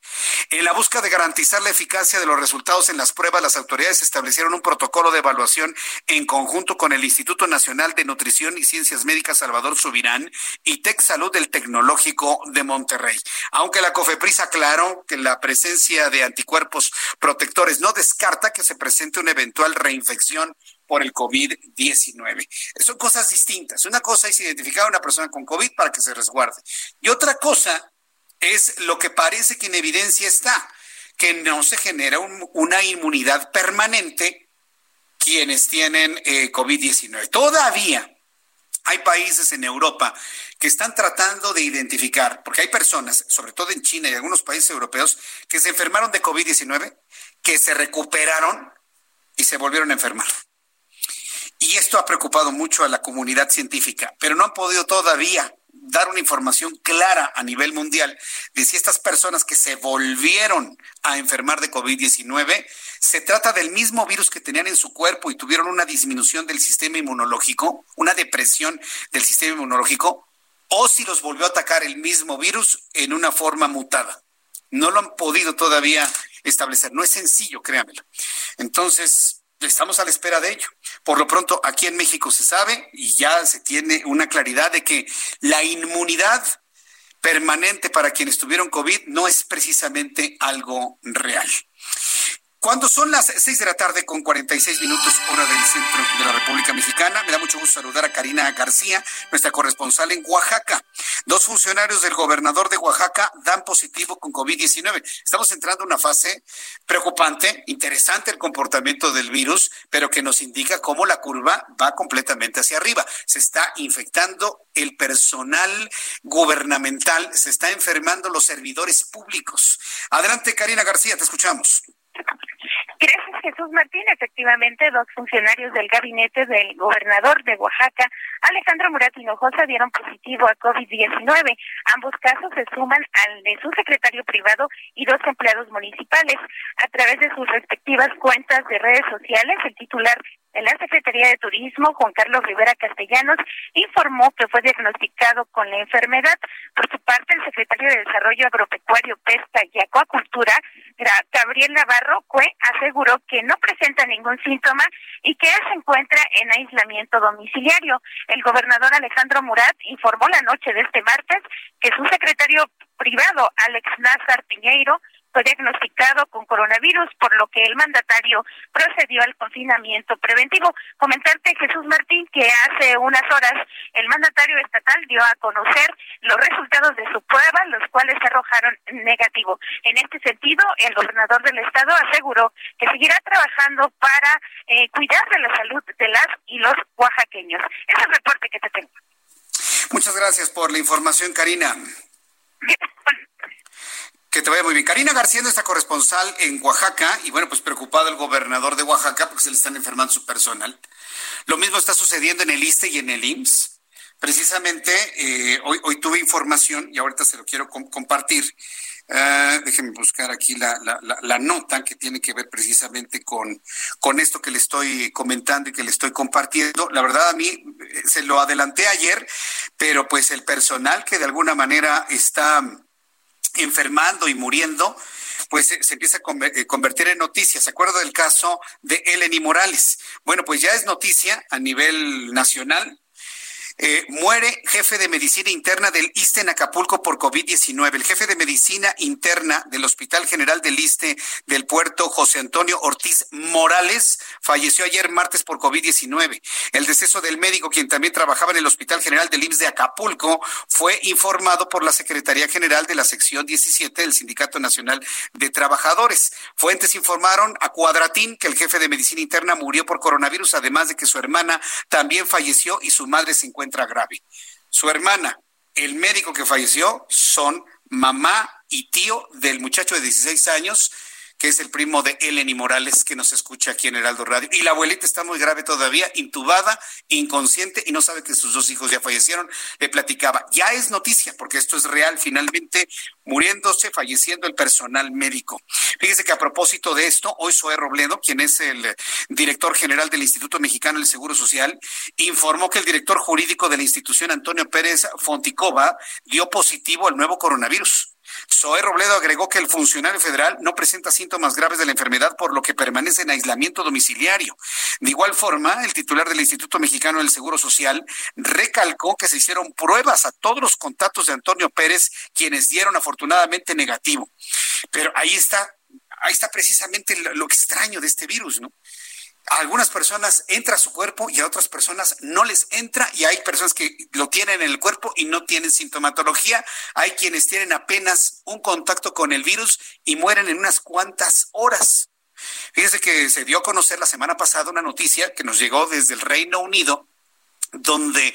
En la búsqueda de garantizar la eficacia de los resultados en las pruebas, las autoridades establecieron un protocolo de evaluación en conjunto con el Instituto Nacional de Nutrición y Ciencias Médicas Salvador Subirán y Tec Salud del Tecnológico de Monterrey. Aunque la COFEPRIS aclaró que la presencia de anticuerpos protectores no descarta que se presente una eventual reinfección por el COVID-19. Son cosas distintas. Una cosa es identificar a una persona con COVID para que se resguarde. Y otra cosa es lo que parece que en evidencia está, que no se genera una inmunidad permanente quienes tienen eh, COVID-19. Todavía hay países en Europa que están tratando de identificar, porque hay personas, sobre todo en China y algunos países europeos, que se enfermaron de COVID-19, que se recuperaron y se volvieron a enfermar. Y esto ha preocupado mucho a la comunidad científica, pero no han podido todavía dar una información clara a nivel mundial de si estas personas que se volvieron a enfermar de COVID-19 se trata del mismo virus que tenían en su cuerpo y tuvieron una disminución del sistema inmunológico, una depresión del sistema inmunológico, o si los volvió a atacar el mismo virus en una forma mutada. No lo han podido todavía establecer. No es sencillo, créanmelo. Entonces, estamos a la espera de ello. Por lo pronto, aquí en México se sabe y ya se tiene una claridad de que la inmunidad permanente para quienes tuvieron COVID no es precisamente algo real. Cuando son las seis de la tarde con 46 minutos hora del centro de la República Mexicana, me da mucho gusto saludar a Karina García, nuestra corresponsal en Oaxaca. Dos funcionarios del gobernador de Oaxaca dan positivo con COVID-19. Estamos entrando en una fase preocupante, interesante el comportamiento del virus, pero que nos indica cómo la curva va completamente hacia arriba. Se está infectando el personal gubernamental, se está enfermando los servidores públicos. Adelante, Karina García, te escuchamos. Gracias, Jesús Martín. Efectivamente, dos funcionarios del gabinete del gobernador de Oaxaca, Alejandro Murat Hinojosa, dieron positivo a COVID-19. Ambos casos se suman al de su secretario privado y dos empleados municipales. A través de sus respectivas cuentas de redes sociales, el titular de la Secretaría de Turismo, Juan Carlos Rivera Castellanos, informó que fue diagnosticado con la enfermedad. Por su parte, el secretario de Desarrollo Agropecuario, Pesca y Acuacultura, Gabriel Navarro, aseguró que no presenta ningún síntoma y que se encuentra en aislamiento domiciliario. El gobernador Alejandro Murat informó la noche de este martes que su secretario privado, Alex Nazar Piñeiro, fue diagnosticado con coronavirus, por lo que el mandatario procedió al confinamiento preventivo. Comentarte, Jesús Martín, que hace unas horas el mandatario estatal dio a conocer los resultados de su prueba, los cuales se arrojaron negativo. En este sentido, el gobernador del estado aseguró que seguirá trabajando para eh, cuidar de la salud de las y los oaxaqueños. Ese es el reporte que te tengo. Muchas gracias por la información, Karina. Que te vaya muy bien. Karina García, nuestra corresponsal en Oaxaca, y bueno, pues preocupado el gobernador de Oaxaca porque se le están enfermando su personal. Lo mismo está sucediendo en el ISTE y en el IMSS. Precisamente eh, hoy, hoy tuve información y ahorita se lo quiero compartir. Uh, déjenme buscar aquí la, la, la, nota que tiene que ver precisamente con, con esto que le estoy comentando y que le estoy compartiendo. La verdad a mí eh, se lo adelanté ayer, pero pues el personal que de alguna manera está enfermando y muriendo, pues se, empieza a eh, convertir en noticia. ¿Se acuerda del caso de Eleni Morales? Bueno, pues ya es noticia a nivel nacional. Eh, muere jefe de medicina interna del ISTE en Acapulco por COVID-19. El jefe de medicina interna del Hospital General del ISTE del puerto, José Antonio Ortiz Morales, falleció ayer martes por COVID-19. El deceso del médico, quien también trabajaba en el Hospital General del IMSS de Acapulco, fue informado por la Secretaría General de la Sección 17 del Sindicato Nacional de Trabajadores. Fuentes informaron a Cuadratín que el jefe de medicina interna murió por coronavirus, además de que su hermana también falleció y su madre se encuentra grave. Su hermana, el médico que falleció, son mamá y tío del muchacho de 16 años que es el primo de Eleni Morales, que nos escucha aquí en Heraldo Radio. Y la abuelita está muy grave todavía, intubada, inconsciente, y no sabe que sus dos hijos ya fallecieron. Le platicaba, ya es noticia, porque esto es real, finalmente muriéndose, falleciendo el personal médico. Fíjese que a propósito de esto, hoy Zoé Robledo, quien es el director general del Instituto Mexicano del Seguro Social, informó que el director jurídico de la institución, Antonio Pérez Fonticova, dio positivo al nuevo coronavirus. Zoé Robledo agregó que el funcionario federal no presenta síntomas graves de la enfermedad, por lo que permanece en aislamiento domiciliario. De igual forma, el titular del Instituto Mexicano del Seguro Social recalcó que se hicieron pruebas a todos los contactos de Antonio Pérez, quienes dieron afortunadamente negativo. Pero ahí está, ahí está precisamente lo, lo extraño de este virus, ¿no? Algunas personas entra a su cuerpo y a otras personas no les entra y hay personas que lo tienen en el cuerpo y no tienen sintomatología. Hay quienes tienen apenas un contacto con el virus y mueren en unas cuantas horas. Fíjense que se dio a conocer la semana pasada una noticia que nos llegó desde el Reino Unido, donde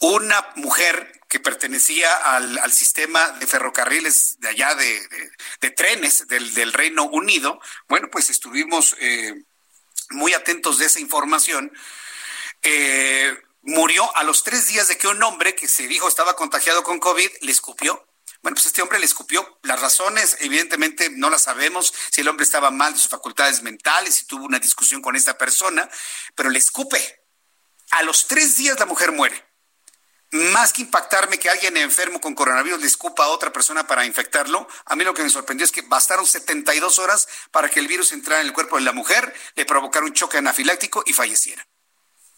una mujer que pertenecía al, sistema de ferrocarriles de allá de, trenes del, Reino Unido, bueno, pues estuvimos... Eh, muy atentos de esa información, eh, murió a los tres días de que un hombre que se dijo estaba contagiado con COVID le escupió. Bueno, pues este hombre le escupió. Las razones, evidentemente, no las sabemos. Si el hombre estaba mal de sus facultades mentales, si tuvo una discusión con esta persona, pero le escupe. A los tres días la mujer muere más que impactarme que alguien enfermo con coronavirus le escupa a otra persona para infectarlo, a mí lo que me sorprendió es que bastaron 72 horas para que el virus entrara en el cuerpo de la mujer, le provocara un choque anafiláctico y falleciera.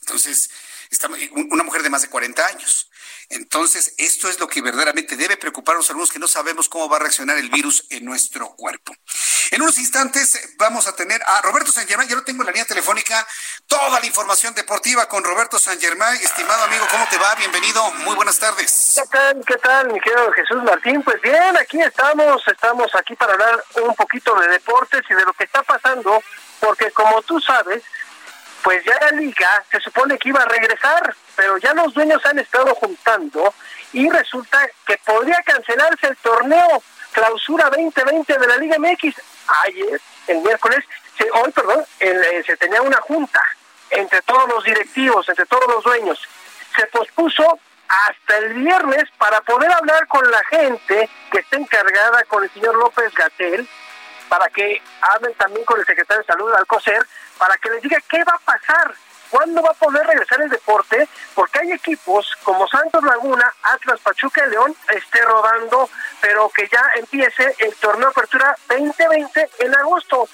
Entonces, una mujer de más de 40 años. Entonces, esto es lo que verdaderamente debe preocuparnos algunos que no sabemos cómo va a reaccionar el virus en nuestro cuerpo. En unos instantes vamos a tener a Roberto San Germán, ya lo tengo en la línea telefónica, toda la información deportiva con Roberto San Germán. Estimado amigo, ¿cómo te va? Bienvenido, muy buenas tardes. ¿Qué tal, qué tal, mi querido Jesús Martín? Pues bien, aquí estamos, estamos aquí para hablar un poquito de deportes y de lo que está pasando, porque como tú sabes, pues ya la liga se supone que iba a regresar, pero ya los dueños han estado juntando y resulta que podría cancelarse el torneo clausura 2020 de la Liga MX. Ayer, el miércoles, hoy, perdón, eh, se tenía una junta entre todos los directivos, entre todos los dueños. Se pospuso hasta el viernes para poder hablar con la gente que está encargada con el señor López Gatel, para que hablen también con el secretario de Salud, Alcocer, para que les diga qué va a pasar, cuándo va a poder regresar el deporte, porque hay equipos como Santos Laguna, Atlas, Pachuca y León esté rodando, pero que ya empiece el torneo Apertura 2020 en agosto.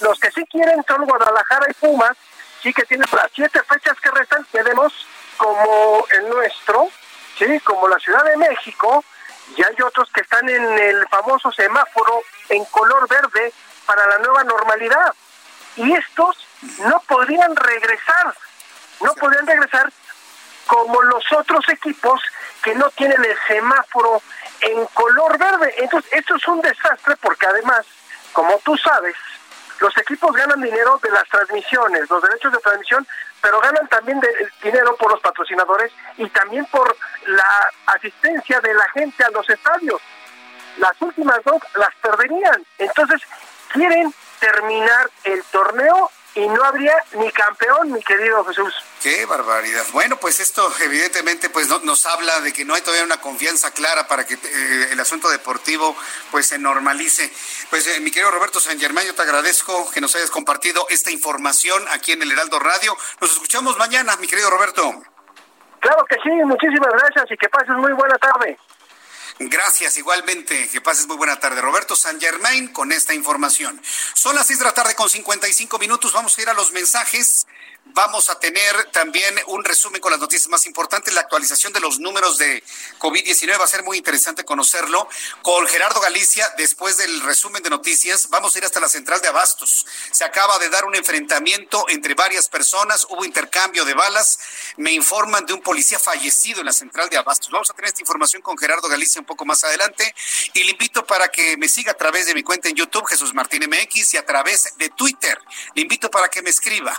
Los que sí quieren son Guadalajara y Pumas, sí que tienen las siete fechas que restan, tenemos como el nuestro, sí, como la Ciudad de México, y hay otros que están en el famoso semáforo en color verde para la nueva normalidad. Y estos no podrían regresar, no podrían regresar como los otros equipos que no tienen el semáforo en color verde. Entonces, esto es un desastre porque además, como tú sabes, los equipos ganan dinero de las transmisiones, los derechos de transmisión, pero ganan también de, dinero por los patrocinadores y también por la asistencia de la gente a los estadios. Las últimas dos las perderían. Entonces, quieren terminar el torneo y no habría ni campeón, mi querido Jesús. Qué barbaridad. Bueno, pues esto evidentemente pues nos habla de que no hay todavía una confianza clara para que eh, el asunto deportivo pues se normalice. Pues eh, mi querido Roberto San Germán, yo te agradezco que nos hayas compartido esta información aquí en el Heraldo Radio. Nos escuchamos mañana, mi querido Roberto. Claro que sí, muchísimas gracias y que pases muy buena tarde. Gracias, igualmente. Que pases muy buena tarde. Roberto San Germain con esta información. Son las seis de la tarde con 55 minutos. Vamos a ir a los mensajes. Vamos a tener también un resumen con las noticias más importantes. La actualización de los números de COVID-19 va a ser muy interesante conocerlo. Con Gerardo Galicia, después del resumen de noticias, vamos a ir hasta la central de Abastos. Se acaba de dar un enfrentamiento entre varias personas. Hubo intercambio de balas. Me informan de un policía fallecido en la central de Abastos. Vamos a tener esta información con Gerardo Galicia un poco más adelante. Y le invito para que me siga a través de mi cuenta en YouTube, Jesús Martín MX, y a través de Twitter. Le invito para que me escriba,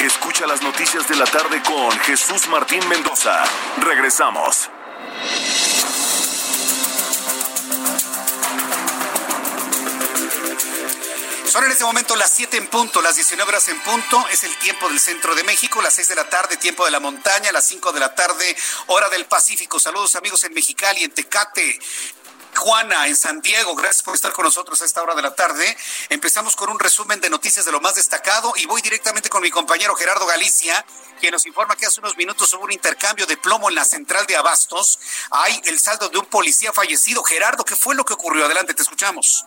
Escucha las noticias de la tarde con Jesús Martín Mendoza. Regresamos. Son en este momento las 7 en punto, las 19 horas en punto. Es el tiempo del centro de México, las 6 de la tarde, tiempo de la montaña, las 5 de la tarde, hora del Pacífico. Saludos amigos en Mexicali, en Tecate, Juana, en San Diego. Gracias por estar con nosotros a esta hora de la tarde. Empezamos con un resumen de noticias de lo más destacado y voy directamente con mi compañero Gerardo Galicia, quien nos informa que hace unos minutos hubo un intercambio de plomo en la central de Abastos. Hay el saldo de un policía fallecido. Gerardo, ¿qué fue lo que ocurrió? Adelante, te escuchamos.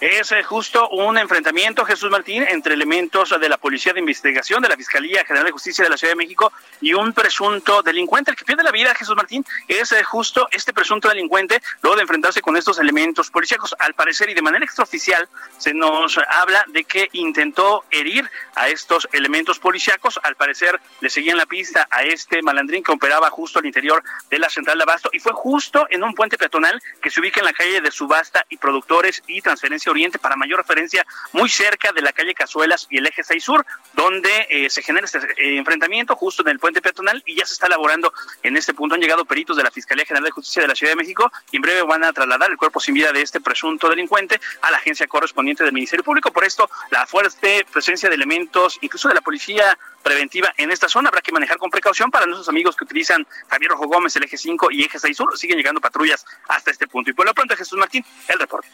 Es eh, justo un enfrentamiento, Jesús Martín, entre elementos de la Policía de Investigación de la Fiscalía General de Justicia de la Ciudad de México y un presunto delincuente. El que pierde la vida, Jesús Martín, es eh, justo este presunto delincuente, luego de enfrentarse con estos elementos policíacos. Al parecer, y de manera extraoficial, se nos habla de que intentó herir a estos elementos policíacos. Al parecer, le seguían la pista a este malandrín que operaba justo al interior de la central de Abasto y fue justo en un puente peatonal que se ubica en la calle de Subasta y Productores y Transferencia Oriente para mayor referencia muy cerca de la calle Cazuelas y el eje 6 Sur, donde eh, se genera este eh, enfrentamiento justo en el puente peatonal y ya se está elaborando en este punto. Han llegado peritos de la Fiscalía General de Justicia de la Ciudad de México y en breve van a trasladar el cuerpo sin vida de este presunto delincuente a la agencia correspondiente del Ministerio Público. Por esto, la fuerte presencia de elementos, incluso de la policía preventiva en esta zona. Habrá que manejar con precaución para nuestros amigos que utilizan Javier Rojo Gómez, el eje 5 y eje 6 Sur. Siguen llegando patrullas hasta este punto. Y por lo pronto, Jesús Martín, el reporte.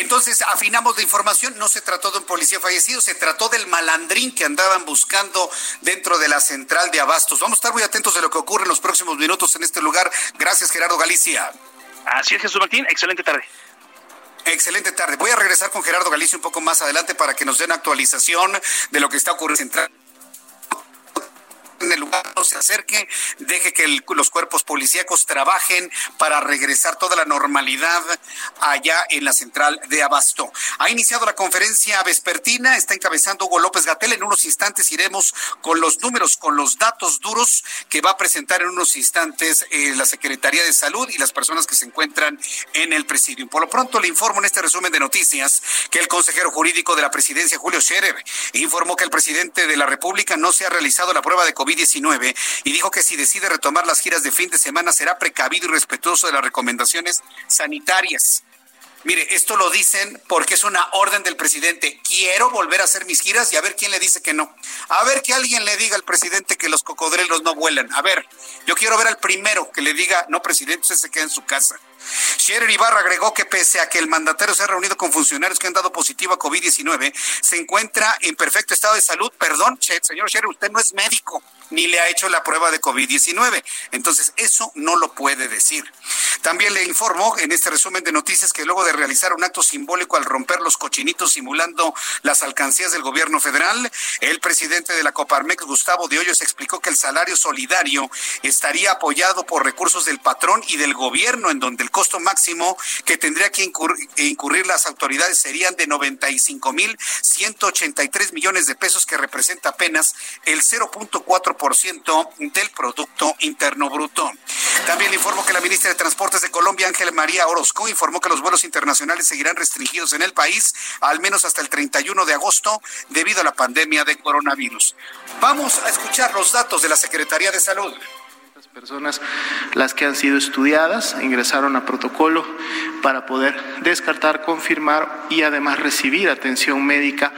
Entonces, afinamos la información, no se trató de un policía fallecido, se trató del malandrín que andaban buscando dentro de la central de Abastos. Vamos a estar muy atentos de lo que ocurre en los próximos minutos en este lugar. Gracias, Gerardo Galicia. Así es, Jesús Martín, excelente tarde. Excelente tarde. Voy a regresar con Gerardo Galicia un poco más adelante para que nos den actualización de lo que está ocurriendo en central en el lugar no se acerque, deje que los cuerpos policíacos trabajen para regresar toda la normalidad allá en la central de Abasto. Ha iniciado la conferencia vespertina, está encabezando Hugo López Gatel. En unos instantes iremos con los números, con los datos duros que va a presentar en unos instantes eh, la Secretaría de Salud y las personas que se encuentran en el presidio. Por lo pronto le informo en este resumen de noticias que el consejero jurídico de la presidencia, Julio Scherer, informó que el presidente de la República no se ha realizado la prueba de COVID COVID-19 y dijo que si decide retomar las giras de fin de semana será precavido y respetuoso de las recomendaciones sanitarias. Mire, esto lo dicen porque es una orden del presidente. Quiero volver a hacer mis giras y a ver quién le dice que no. A ver que alguien le diga al presidente que los cocodrilos no vuelan. A ver, yo quiero ver al primero que le diga, no, presidente, usted se queda en su casa. Scherer Ibarra agregó que pese a que el mandatario se ha reunido con funcionarios que han dado positivo a COVID-19, se encuentra en perfecto estado de salud. Perdón, señor Scherer, usted no es médico ni le ha hecho la prueba de COVID-19. Entonces, eso no lo puede decir. También le informó en este resumen de noticias que luego de realizar un acto simbólico al romper los cochinitos simulando las alcancías del gobierno federal, el presidente de la Coparmex, Gustavo de Hoyos, explicó que el salario solidario estaría apoyado por recursos del patrón y del gobierno, en donde el costo máximo que tendría que incurrir, las autoridades serían de 95 mil 183 millones de pesos, que representa apenas el 0.4 ciento del Producto Interno Bruto. También le informo que la ministra de Transportes de Colombia, Ángel María Orozco, informó que los vuelos internacionales seguirán restringidos en el país al menos hasta el 31 de agosto debido a la pandemia de coronavirus. Vamos a escuchar los datos de la Secretaría de Salud personas las que han sido estudiadas ingresaron a protocolo para poder descartar, confirmar y además recibir atención médica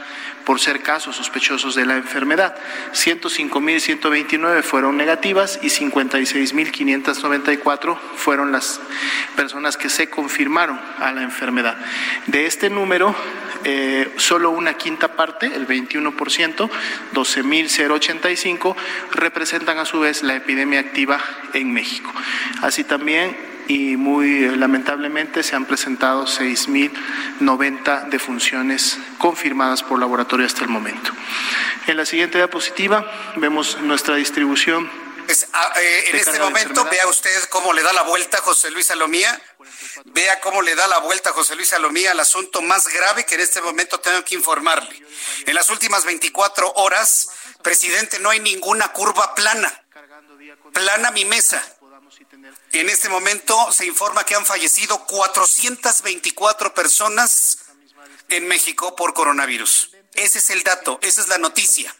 por ser casos sospechosos de la enfermedad. 105.129 fueron negativas y 56.594 fueron las personas que se confirmaron a la enfermedad. De este número, eh, solo una quinta parte, el 21%, 12.085, representan a su vez la epidemia activa en México. Así también y muy eh, lamentablemente se han presentado 6.090 defunciones confirmadas por laboratorio hasta el momento. En la siguiente diapositiva vemos nuestra distribución. Ah, eh, en este momento vea usted cómo le da la vuelta José Luis Salomía. Vea cómo le da la vuelta José Luis Salomía al asunto más grave que en este momento tengo que informarle. En las últimas 24 horas, presidente, no hay ninguna curva plana. Plana mi mesa en este momento se informa que han fallecido 424 personas en México por coronavirus. Ese es el dato, esa es la noticia.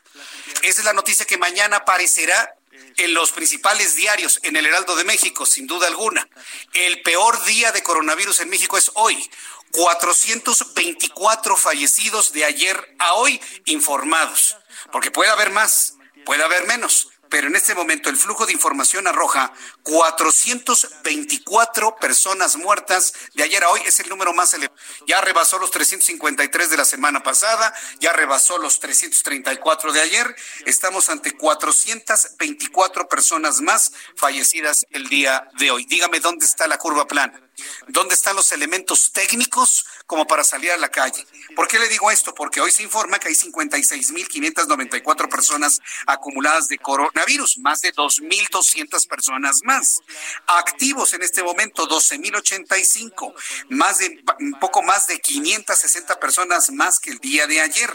Esa es la noticia que mañana aparecerá en los principales diarios en el Heraldo de México, sin duda alguna. El peor día de coronavirus en México es hoy. 424 fallecidos de ayer a hoy informados. Porque puede haber más, puede haber menos, pero en este momento el flujo de información arroja 424 personas muertas de ayer a hoy, es el número más elevado. Ya rebasó los 353 de la semana pasada, ya rebasó los 334 de ayer, estamos ante 424 personas más fallecidas el día de hoy. Dígame dónde está la curva plana. ¿Dónde están los elementos técnicos como para salir a la calle? ¿Por qué le digo esto? Porque hoy se informa que hay 56.594 personas acumuladas de coronavirus, más de 2.200 personas más. Activos en este momento, 12.085, más de, un poco más de 560 personas más que el día de ayer.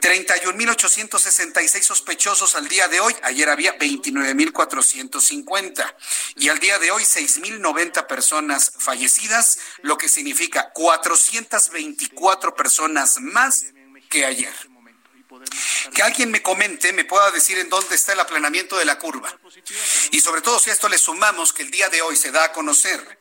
31.866 sospechosos al día de hoy. Ayer había 29.450. Y al día de hoy, 6.090 personas fallecidas, lo que significa 424 personas más que ayer. Que alguien me comente, me pueda decir en dónde está el aplanamiento de la curva. Y sobre todo si a esto le sumamos que el día de hoy se da a conocer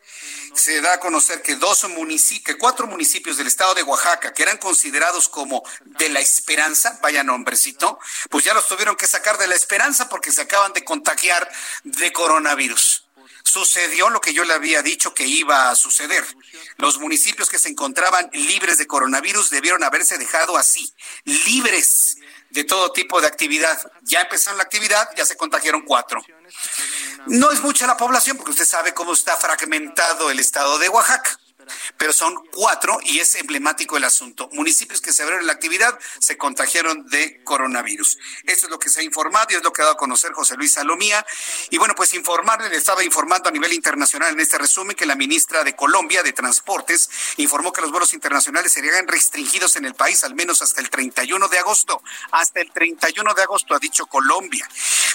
se da a conocer que dos municipios, cuatro municipios del estado de Oaxaca, que eran considerados como de la esperanza, vaya nombrecito, pues ya los tuvieron que sacar de la esperanza porque se acaban de contagiar de coronavirus. Sucedió lo que yo le había dicho que iba a suceder. Los municipios que se encontraban libres de coronavirus debieron haberse dejado así, libres de todo tipo de actividad. Ya empezaron la actividad, ya se contagiaron cuatro. No es mucha la población, porque usted sabe cómo está fragmentado el estado de Oaxaca pero son cuatro y es emblemático el asunto. Municipios que se abrieron la actividad se contagiaron de coronavirus. Esto es lo que se ha informado y es lo que ha dado a conocer José Luis Salomía. Y bueno, pues informarle, le estaba informando a nivel internacional en este resumen que la ministra de Colombia de Transportes informó que los vuelos internacionales serían restringidos en el país al menos hasta el 31 de agosto. Hasta el 31 de agosto, ha dicho Colombia.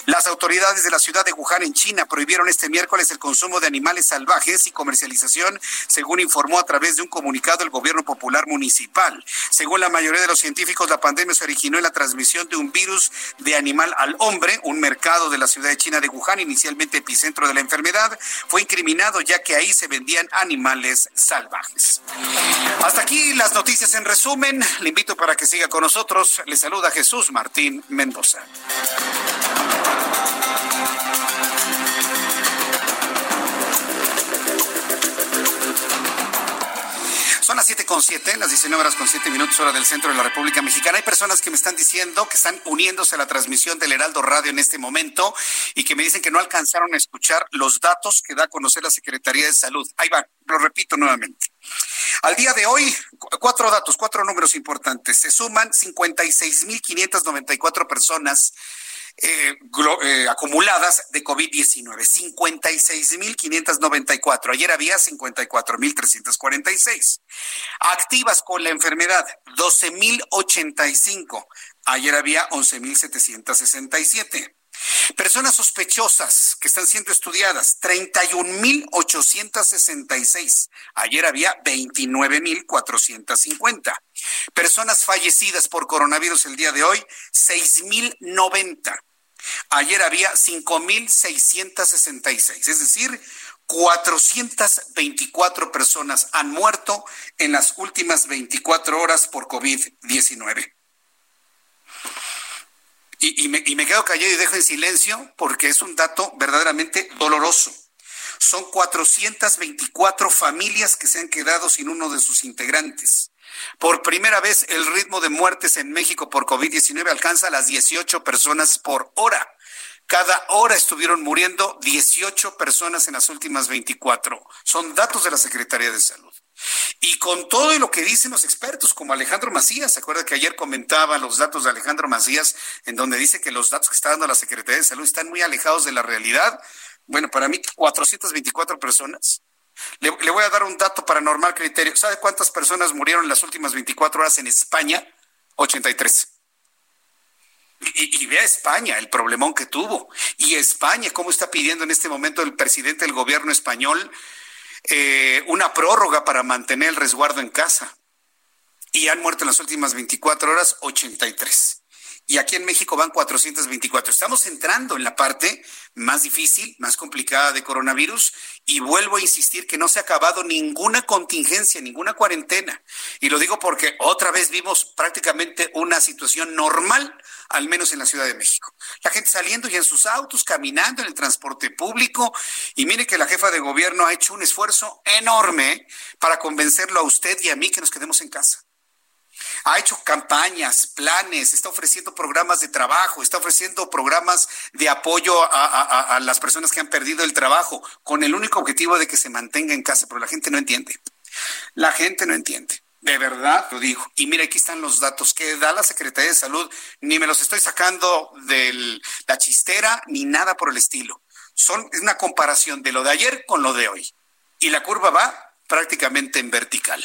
Las autoridades de la ciudad de Wuhan en China prohibieron este miércoles el consumo de animales salvajes y comercialización, según informó a través de un comunicado el gobierno popular municipal. Según la mayoría de los científicos, la pandemia se originó en la transmisión de un virus de animal al hombre. Un mercado de la ciudad de China de Wuhan, inicialmente epicentro de la enfermedad, fue incriminado ya que ahí se vendían animales salvajes. Hasta aquí las noticias en resumen. Le invito para que siga con nosotros. Le saluda Jesús Martín Mendoza. Son las siete con siete, las 19 horas con siete minutos hora del centro de la República Mexicana. Hay personas que me están diciendo que están uniéndose a la transmisión del Heraldo Radio en este momento y que me dicen que no alcanzaron a escuchar los datos que da a conocer la Secretaría de Salud. Ahí va, lo repito nuevamente. Al día de hoy, cuatro datos, cuatro números importantes. Se suman 56.594 personas eh, eh, acumuladas de COVID-19, 56.594. Ayer había 54.346. Activas con la enfermedad, 12.085. Ayer había 11.767. Personas sospechosas que están siendo estudiadas, 31.866. Ayer había 29.450. Personas fallecidas por coronavirus el día de hoy, 6.090. Ayer había 5.666, es decir, 424 personas han muerto en las últimas 24 horas por COVID-19. Y, me, y me quedo callado y dejo en silencio porque es un dato verdaderamente doloroso. Son 424 familias que se han quedado sin uno de sus integrantes. Por primera vez, el ritmo de muertes en México por COVID-19 alcanza las 18 personas por hora. Cada hora estuvieron muriendo 18 personas en las últimas 24. Son datos de la Secretaría de Salud. Y con todo lo que dicen los expertos, como Alejandro Macías, ¿se acuerda que ayer comentaba los datos de Alejandro Macías, en donde dice que los datos que está dando la Secretaría de Salud están muy alejados de la realidad? Bueno, para mí, 424 personas. Le, voy a dar un dato para normal criterio. ¿Sabe cuántas personas murieron en las últimas 24 horas en España? 83. Y, y, vea España, el problemón que tuvo. Y España, cómo está pidiendo en este momento el presidente del gobierno español eh, una prórroga para mantener el resguardo en casa. Y han muerto en las últimas 24 horas 83 y aquí en México van 424. Estamos entrando en la parte más difícil, más complicada de coronavirus y vuelvo a insistir que no se ha acabado ninguna contingencia, ninguna cuarentena. Y lo digo porque otra vez vimos prácticamente una situación normal, al menos en la Ciudad de México. La gente saliendo ya en sus autos, caminando en el transporte público y mire que la jefa de gobierno ha hecho un esfuerzo enorme para convencerlo a usted y a mí que nos quedemos en casa ha hecho campañas, planes, está ofreciendo programas de trabajo, está ofreciendo programas de apoyo a, las personas que han perdido el trabajo, con el único objetivo de que se mantenga en casa, pero la gente no entiende. La gente no entiende. De verdad lo digo. Y mira, aquí están los datos que da la Secretaría de Salud. Ni me los estoy sacando de la chistera ni nada por el estilo. Son una comparación de lo de ayer con lo de hoy. Y la curva va prácticamente en vertical.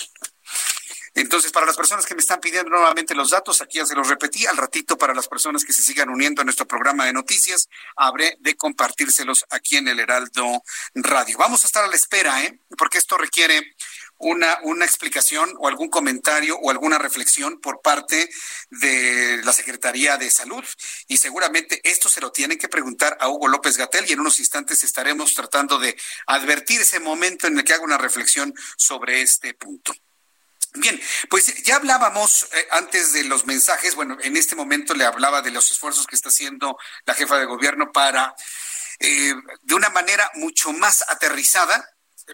Entonces, para las personas que me están pidiendo nuevamente los datos, aquí ya se los repetí, al ratito para las personas que se sigan uniendo a nuestro programa de noticias, habré de compartírselos aquí en el Heraldo Radio. Vamos a estar a la espera, ¿eh? porque esto requiere una, una explicación o algún comentario o alguna reflexión por parte de la Secretaría de Salud. Y seguramente esto se lo tienen que preguntar a Hugo López Gatel y en unos instantes estaremos tratando de advertir ese momento en el que haga una reflexión sobre este punto. Bien, pues ya hablábamos eh, antes de los mensajes, bueno, en este momento le hablaba de los esfuerzos que está haciendo la jefa de gobierno para, eh, de una manera mucho más aterrizada,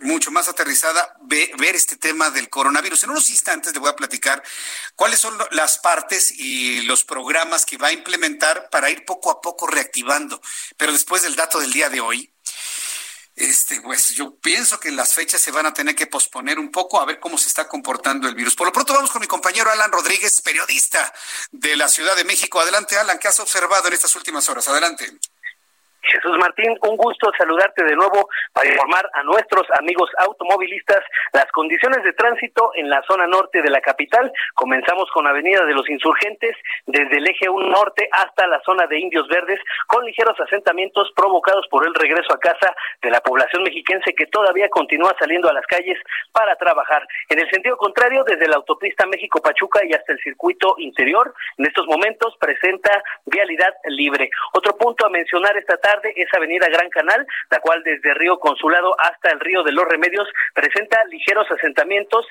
mucho más aterrizada, ver este tema del coronavirus. En unos instantes le voy a platicar cuáles son las partes y los programas que va a implementar para ir poco a poco reactivando. Pero después del dato del día de hoy, este, pues yo pienso que las fechas se van a tener que posponer un poco a ver cómo se está comportando el virus. Por lo pronto vamos con mi compañero Alan Rodríguez, periodista de la Ciudad de México. Adelante, Alan, ¿qué has observado en estas últimas horas? Adelante. Jesús Martín, un gusto saludarte de nuevo para informar a nuestros amigos automovilistas las condiciones de tránsito en la zona norte de la capital. Comenzamos con Avenida de los Insurgentes desde el eje 1 norte hasta la zona de Indios Verdes con ligeros asentamientos provocados por el regreso a casa de la población mexiquense que todavía continúa saliendo a las calles para trabajar. En el sentido contrario, desde la autopista México-Pachuca y hasta el circuito interior, en estos momentos presenta vialidad libre. Otro punto a mencionar esta tarde tarde esa avenida Gran Canal, la cual desde Río Consulado hasta el Río de los Remedios presenta ligeros asentamientos,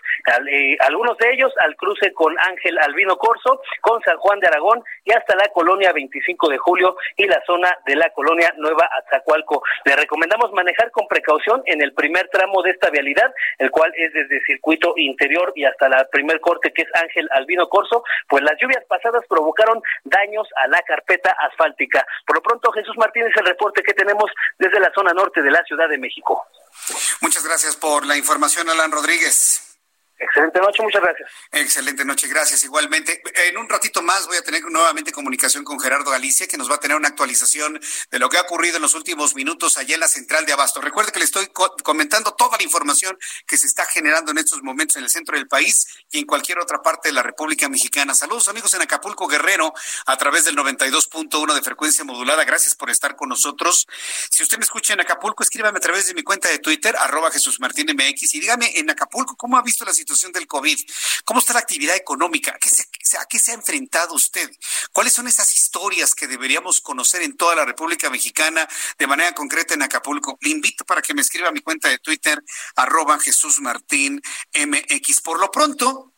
eh, algunos de ellos al cruce con Ángel Albino Corso, con San Juan de Aragón y hasta la colonia 25 de Julio y la zona de la colonia Nueva Atzacualco. Le recomendamos manejar con precaución en el primer tramo de esta vialidad, el cual es desde circuito interior y hasta la primer corte que es Ángel Albino Corso, pues las lluvias pasadas provocaron daños a la carpeta asfáltica. Por lo pronto, Jesús Martínez, el reporte que tenemos desde la zona norte de la Ciudad de México. Muchas gracias por la información, Alan Rodríguez. Excelente noche, muchas gracias. Excelente noche, gracias igualmente. En un ratito más voy a tener nuevamente comunicación con Gerardo Galicia, que nos va a tener una actualización de lo que ha ocurrido en los últimos minutos allá en la central de Abasto. Recuerde que le estoy comentando toda la información que se está generando en estos momentos en el centro del país y en cualquier otra parte de la República Mexicana. Saludos amigos en Acapulco Guerrero a través del 92.1 de frecuencia modulada. Gracias por estar con nosotros. Si usted me escucha en Acapulco, escríbame a través de mi cuenta de Twitter, arroba Jesús Martín MX, y dígame en Acapulco cómo ha visto la situación situación del COVID. ¿Cómo está la actividad económica? ¿A qué, se, ¿A qué se ha enfrentado usted? ¿Cuáles son esas historias que deberíamos conocer en toda la República Mexicana, de manera concreta en Acapulco? Le invito para que me escriba a mi cuenta de Twitter, arroba Jesús Martín MX. Por lo pronto,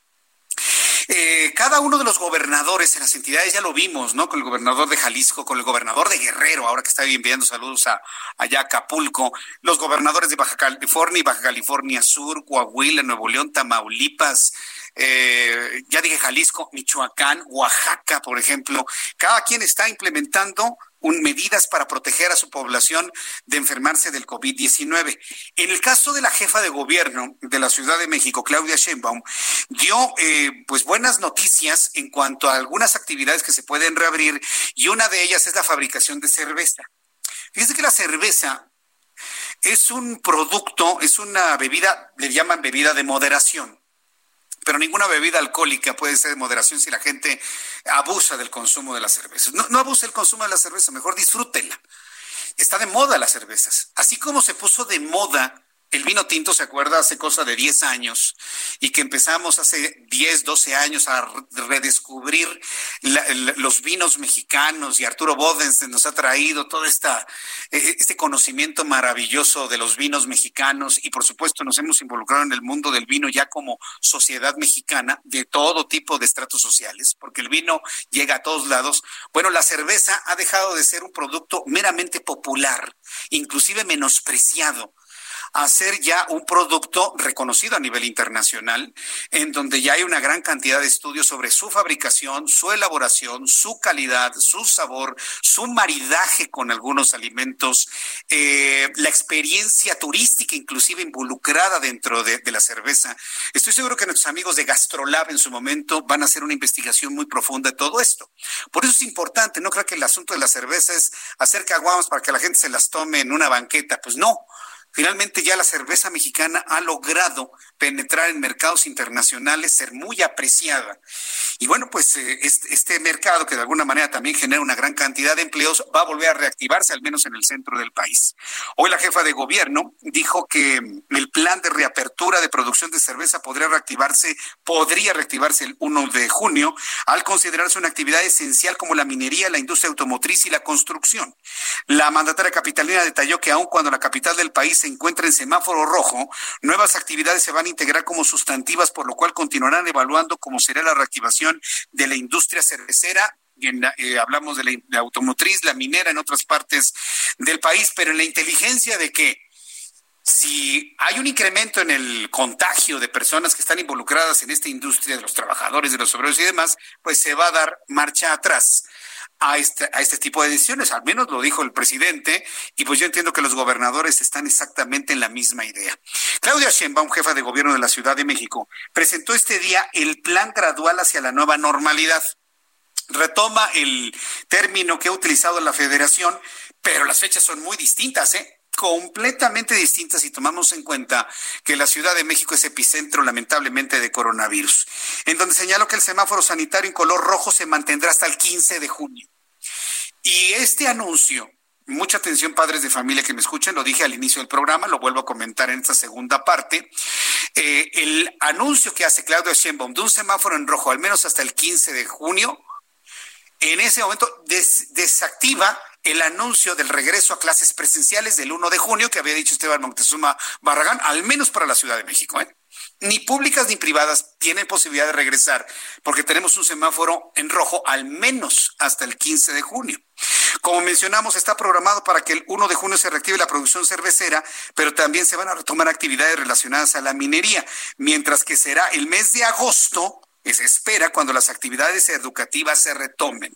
eh, cada uno de los gobernadores en las entidades, ya lo vimos, ¿no? Con el gobernador de Jalisco, con el gobernador de Guerrero, ahora que está enviando saludos a allá a Acapulco, los gobernadores de Baja California y Baja California Sur, Coahuila, Nuevo León, Tamaulipas, eh, ya dije Jalisco, Michoacán, Oaxaca, por ejemplo. Cada quien está implementando medidas para proteger a su población de enfermarse del COVID-19. En el caso de la jefa de gobierno de la Ciudad de México, Claudia Sheinbaum, dio eh, pues buenas noticias en cuanto a algunas actividades que se pueden reabrir y una de ellas es la fabricación de cerveza. Fíjese que la cerveza es un producto, es una bebida, le llaman bebida de moderación pero ninguna bebida alcohólica puede ser de moderación si la gente abusa del consumo de la cerveza. No, no abuse el consumo de la cerveza, mejor disfrútela. Está de moda las cervezas. Así como se puso de moda el vino tinto se acuerda hace cosa de 10 años y que empezamos hace 10, 12 años a redescubrir los vinos mexicanos y Arturo Bodensen nos ha traído todo esta, e, e, este conocimiento maravilloso de los vinos mexicanos y por supuesto nos hemos involucrado en el mundo del vino ya como sociedad mexicana de todo tipo de estratos sociales, porque el vino llega a todos lados. Bueno, la cerveza ha dejado de ser un producto meramente popular, inclusive menospreciado a ser ya un producto reconocido a nivel internacional, en donde ya hay una gran cantidad de estudios sobre su fabricación, su elaboración, su calidad, su sabor, su maridaje con algunos alimentos, eh, la experiencia turística inclusive involucrada dentro de, la cerveza. Estoy seguro que nuestros amigos de Gastrolab en su momento van a hacer una investigación muy profunda de todo esto. Por eso es importante, no creo que el asunto de la cerveza es hacer caguamas para que la gente se las tome en una banqueta, pues no. Finalmente ya la cerveza mexicana ha logrado penetrar en mercados internacionales, ser muy apreciada. Y bueno, pues eh, este, este, mercado que de alguna manera también genera una gran cantidad de empleos va a volver a reactivarse, al menos en el centro del país. Hoy la jefa de gobierno dijo que el plan de reapertura de producción de cerveza podría reactivarse, podría reactivarse el 1 de junio, al considerarse una actividad esencial como la minería, la industria automotriz y la construcción. La mandataria capitalina detalló que aun cuando la capital del país se encuentra en semáforo rojo, nuevas actividades se van a integrar como sustantivas, por lo cual continuarán evaluando cómo será la reactivación de la industria cervecera. Eh, hablamos de la, la, automotriz, la minera en otras partes del país, pero en la inteligencia de que si hay un incremento en el contagio de personas que están involucradas en esta industria, de los trabajadores, de los obreros y demás, pues se va a dar marcha atrás a este, a este tipo de decisiones. Al menos lo dijo el presidente y pues yo entiendo que los gobernadores están exactamente en la misma idea. Claudia Sheinbaum, jefa de gobierno de la Ciudad de México, presentó este día el plan gradual hacia la nueva normalidad. Retoma el término que ha utilizado la federación, pero las fechas son muy distintas, ¿eh? Completamente distintas si tomamos en cuenta que la Ciudad de México es epicentro lamentablemente de coronavirus, en donde señaló que el semáforo sanitario en color rojo se mantendrá hasta el 15 de junio. Y este anuncio, mucha atención padres de familia que me escuchen, lo dije al inicio del programa, lo vuelvo a comentar en esta segunda parte, eh, el anuncio que hace Claudio Sheinbaum de un semáforo en rojo al menos hasta el 15 de junio, en ese momento desactiva el anuncio del regreso a clases presenciales del 1 de junio que había dicho Esteban Montezuma Barragán, al menos para la Ciudad de México. ¿eh? Ni públicas ni privadas tienen posibilidad de regresar porque tenemos un semáforo en rojo al menos hasta el 15 de junio. Como mencionamos, está programado para que el 1 de junio se reactive la producción cervecera, pero también se van a retomar actividades relacionadas a la minería, mientras que será el mes de agosto, se espera, cuando las actividades educativas se retomen.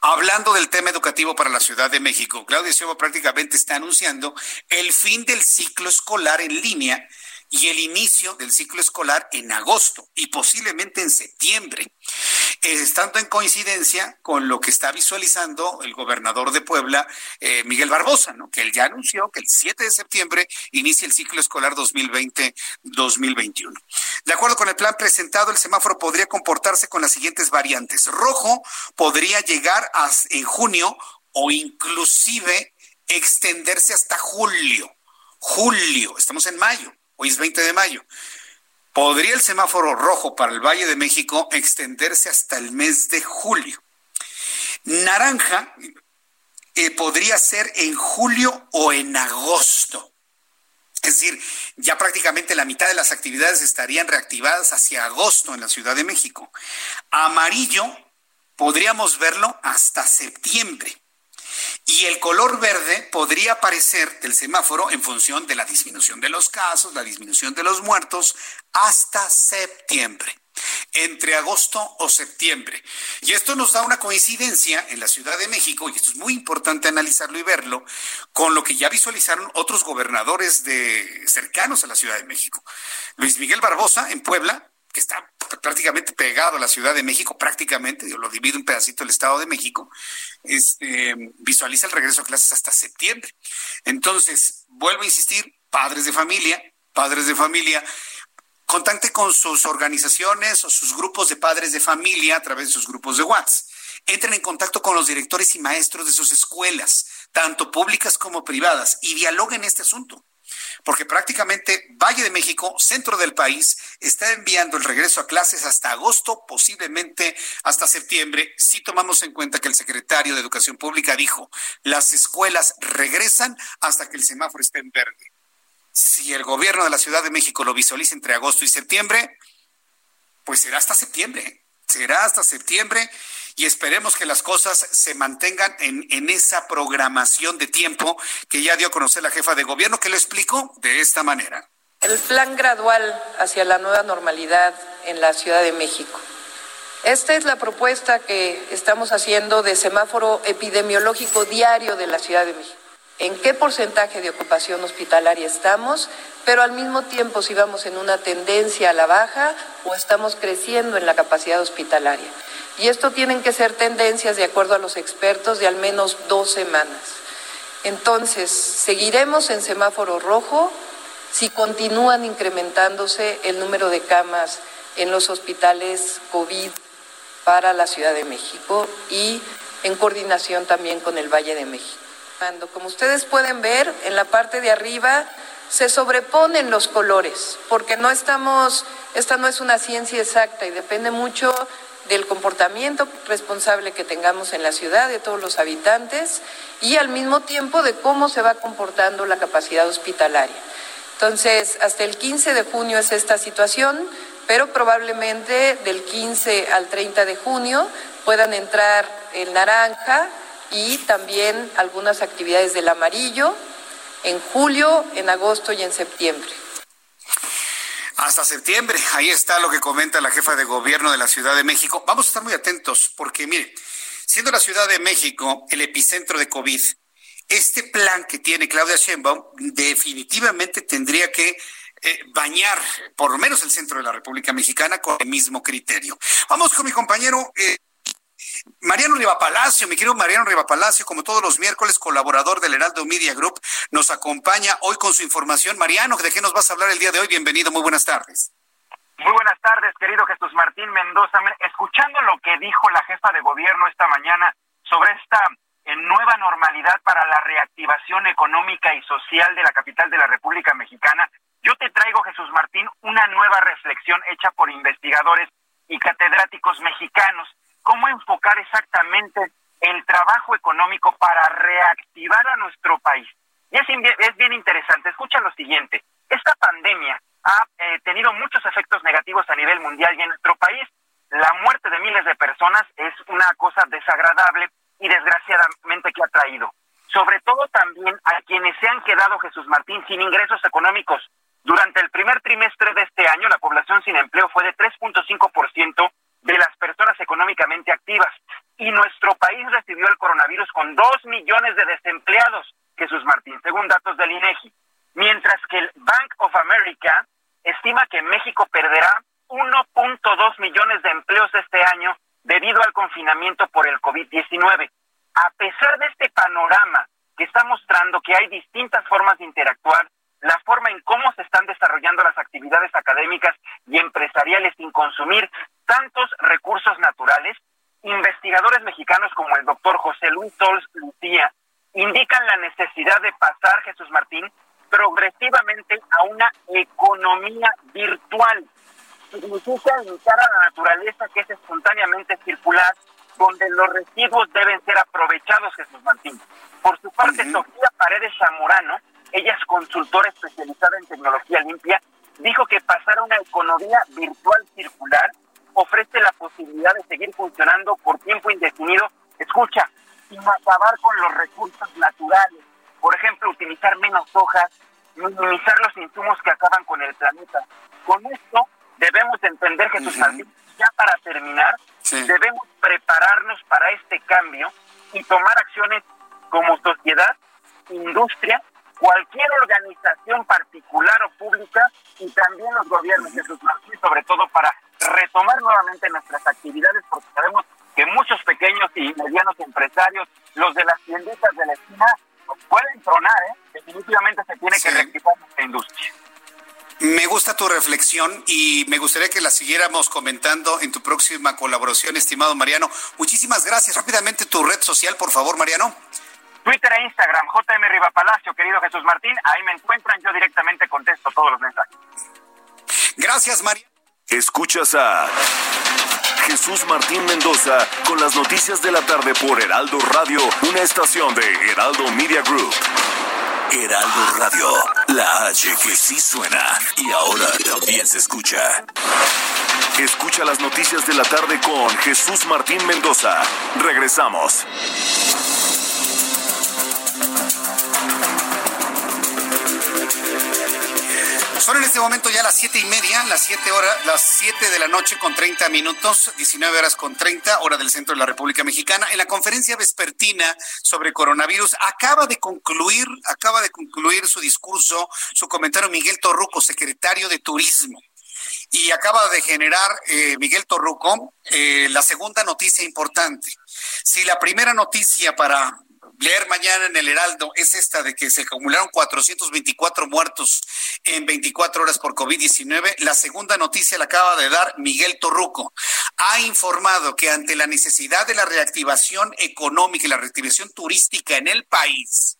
Hablando del tema educativo para la Ciudad de México, Claudia Sheinbaum prácticamente está anunciando el fin del ciclo escolar en línea y el inicio del ciclo escolar en agosto y posiblemente en septiembre, estando en coincidencia con lo que está visualizando el gobernador de Puebla, eh, Miguel Barbosa, ¿no? que él ya anunció que el 7 de septiembre inicia el ciclo escolar 2020-2021. De acuerdo con el plan presentado, el semáforo podría comportarse con las siguientes variantes. Rojo podría llegar a, en junio o inclusive extenderse hasta julio. Julio, estamos en mayo hoy es 20 de mayo. Podría el semáforo rojo para el Valle de México extenderse hasta el mes de julio. Naranja eh, podría ser en julio o en agosto. Es decir, ya prácticamente la mitad de las actividades estarían reactivadas hacia agosto en la Ciudad de México. Amarillo podríamos verlo hasta septiembre. Y el color verde podría aparecer del semáforo en función de la disminución de los casos, la disminución de los muertos, hasta septiembre entre agosto o septiembre. Y esto nos da una coincidencia en la Ciudad de México, y esto es muy importante analizarlo y verlo, con lo que ya visualizaron otros gobernadores de cercanos a la Ciudad de México. Luis Miguel Barbosa en Puebla que está prácticamente pegado a la Ciudad de México, prácticamente, lo divido un pedacito del Estado de México, este, visualiza el regreso a clases hasta septiembre. Entonces, vuelvo a insistir, padres de familia, padres de familia, contacte con sus organizaciones o sus grupos de padres de familia a través de sus grupos de WhatsApp. Entren en contacto con los directores y maestros de sus escuelas, tanto públicas como privadas, y dialoguen este asunto porque prácticamente Valle de México, centro del país, está enviando el regreso a clases hasta agosto, posiblemente hasta septiembre, si tomamos en cuenta que el secretario de Educación Pública dijo, las escuelas regresan hasta que el semáforo esté en verde. Si el gobierno de la Ciudad de México lo visualiza entre agosto y septiembre, pues será hasta septiembre, será hasta septiembre y esperemos que las cosas se mantengan en, en esa programación de tiempo que ya dio a conocer la jefa de gobierno, que lo explicó de esta manera. El plan gradual hacia la nueva normalidad en la Ciudad de México. Esta es la propuesta que estamos haciendo de semáforo epidemiológico diario de la Ciudad de México. ¿En qué porcentaje de ocupación hospitalaria estamos? Pero al mismo tiempo si vamos en una tendencia a la baja o estamos creciendo en la capacidad hospitalaria. Y esto tienen que ser tendencias, de acuerdo a los expertos, de al menos dos semanas. Entonces, seguiremos en semáforo rojo si continúan incrementándose el número de camas en los hospitales COVID para la Ciudad de México y en coordinación también con el Valle de México. Como ustedes pueden ver, en la parte de arriba se sobreponen los colores, porque no estamos, esta no es una ciencia exacta y depende mucho del comportamiento responsable que tengamos en la ciudad, de todos los habitantes, y al mismo tiempo de cómo se va comportando la capacidad hospitalaria. Entonces, hasta el 15 de junio es esta situación, pero probablemente del 15 al 30 de junio puedan entrar el naranja y también algunas actividades del amarillo en julio, en agosto y en septiembre hasta septiembre. Ahí está lo que comenta la jefa de gobierno de la Ciudad de México. Vamos a estar muy atentos porque, mire, siendo la Ciudad de México el epicentro de COVID, este plan que tiene Claudia Sheinbaum definitivamente tendría que eh, bañar por lo menos el centro de la República Mexicana con el mismo criterio. Vamos con mi compañero eh, Mariano Riva Palacio, mi querido Mariano Riva Palacio, como todos los miércoles, colaborador del Heraldo Media Group, nos acompaña hoy con su información. Mariano, ¿de qué nos vas a hablar el día de hoy? Bienvenido, muy buenas tardes. Muy buenas tardes, querido Jesús Martín Mendoza. Escuchando lo que dijo la jefa de gobierno esta mañana sobre esta eh, nueva normalidad para la reactivación económica y social de la capital de la República Mexicana, yo te traigo, Jesús Martín, una nueva reflexión hecha por investigadores y catedráticos mexicanos cómo enfocar exactamente el trabajo económico para reactivar a nuestro país. Y es, es bien interesante. Escucha lo siguiente. Esta pandemia ha eh, tenido muchos efectos negativos a nivel mundial y en nuestro país la muerte de miles de personas es una cosa desagradable y desgraciadamente que ha traído. Sobre todo también a quienes se han quedado, Jesús Martín, sin ingresos económicos. Durante el primer trimestre de este año, la población sin empleo fue de 3.5% de las personas económicamente activas. Y nuestro país recibió el coronavirus con 2 millones de desempleados, Jesús Martín, según datos del INEGI. Mientras que el Bank of America estima que México perderá 1.2 millones de empleos este año debido al confinamiento por el COVID-19. A pesar de este panorama que está mostrando que hay distintas formas de interactuar, la forma en cómo se están desarrollando las actividades académicas y empresariales sin consumir tantos recursos naturales, investigadores mexicanos como el doctor José Luis Sols Lucía indican la necesidad de pasar, Jesús Martín, progresivamente a una economía virtual. Significa limitar a la naturaleza que es espontáneamente circular, donde los residuos deben ser aprovechados, Jesús Martín. Por su parte, Sofía Paredes Zamorano, ella es consultora especializada en tecnología limpia, dijo que pasar a una economía virtual circular ofrece la posibilidad de seguir funcionando por tiempo indefinido, escucha, sin acabar con los recursos naturales. Por ejemplo, utilizar menos hojas, minimizar los insumos que acaban con el planeta. Con esto debemos entender que tus ya para terminar, debemos prepararnos para este cambio y tomar acciones como sociedad, industria, cualquier organización particular o pública y también los gobiernos de sus sobre todo para retomar nuevamente nuestras actividades, porque sabemos que muchos pequeños y medianos empresarios, los de las tienditas de la esquina, pueden tronar, ¿eh? Definitivamente se tiene que reactivar esta industria. Me gusta tu reflexión y me gustaría que la siguiéramos comentando en tu próxima colaboración, estimado Mariano. Muchísimas gracias. Rápidamente tu red social, por favor, Mariano. Twitter e Instagram, JM Riva Palacio, querido Jesús Martín. Ahí me encuentran, yo directamente contesto todos los mensajes. Gracias, Mariano. Escuchas a Jesús Martín Mendoza con las noticias de la tarde por Heraldo Radio, una estación de Heraldo Media Group. Heraldo Radio, la H que sí suena y ahora también se escucha. Escucha las noticias de la tarde con Jesús Martín Mendoza. Regresamos. Son en este momento ya las siete y media, las siete horas, las siete de la noche con 30 minutos, 19 horas con 30, hora del centro de la República Mexicana. En la conferencia vespertina sobre coronavirus acaba de concluir, acaba de concluir su discurso, su comentario Miguel Torruco, secretario de Turismo y acaba de generar eh, Miguel Torruco eh, la segunda noticia importante. Si la primera noticia para leer mañana en el Heraldo es esta de que se acumularon 424 muertos en 24 horas por COVID-19. La segunda noticia la acaba de dar Miguel Torruco. Ha informado que ante la necesidad de la reactivación económica y la reactivación turística en el país,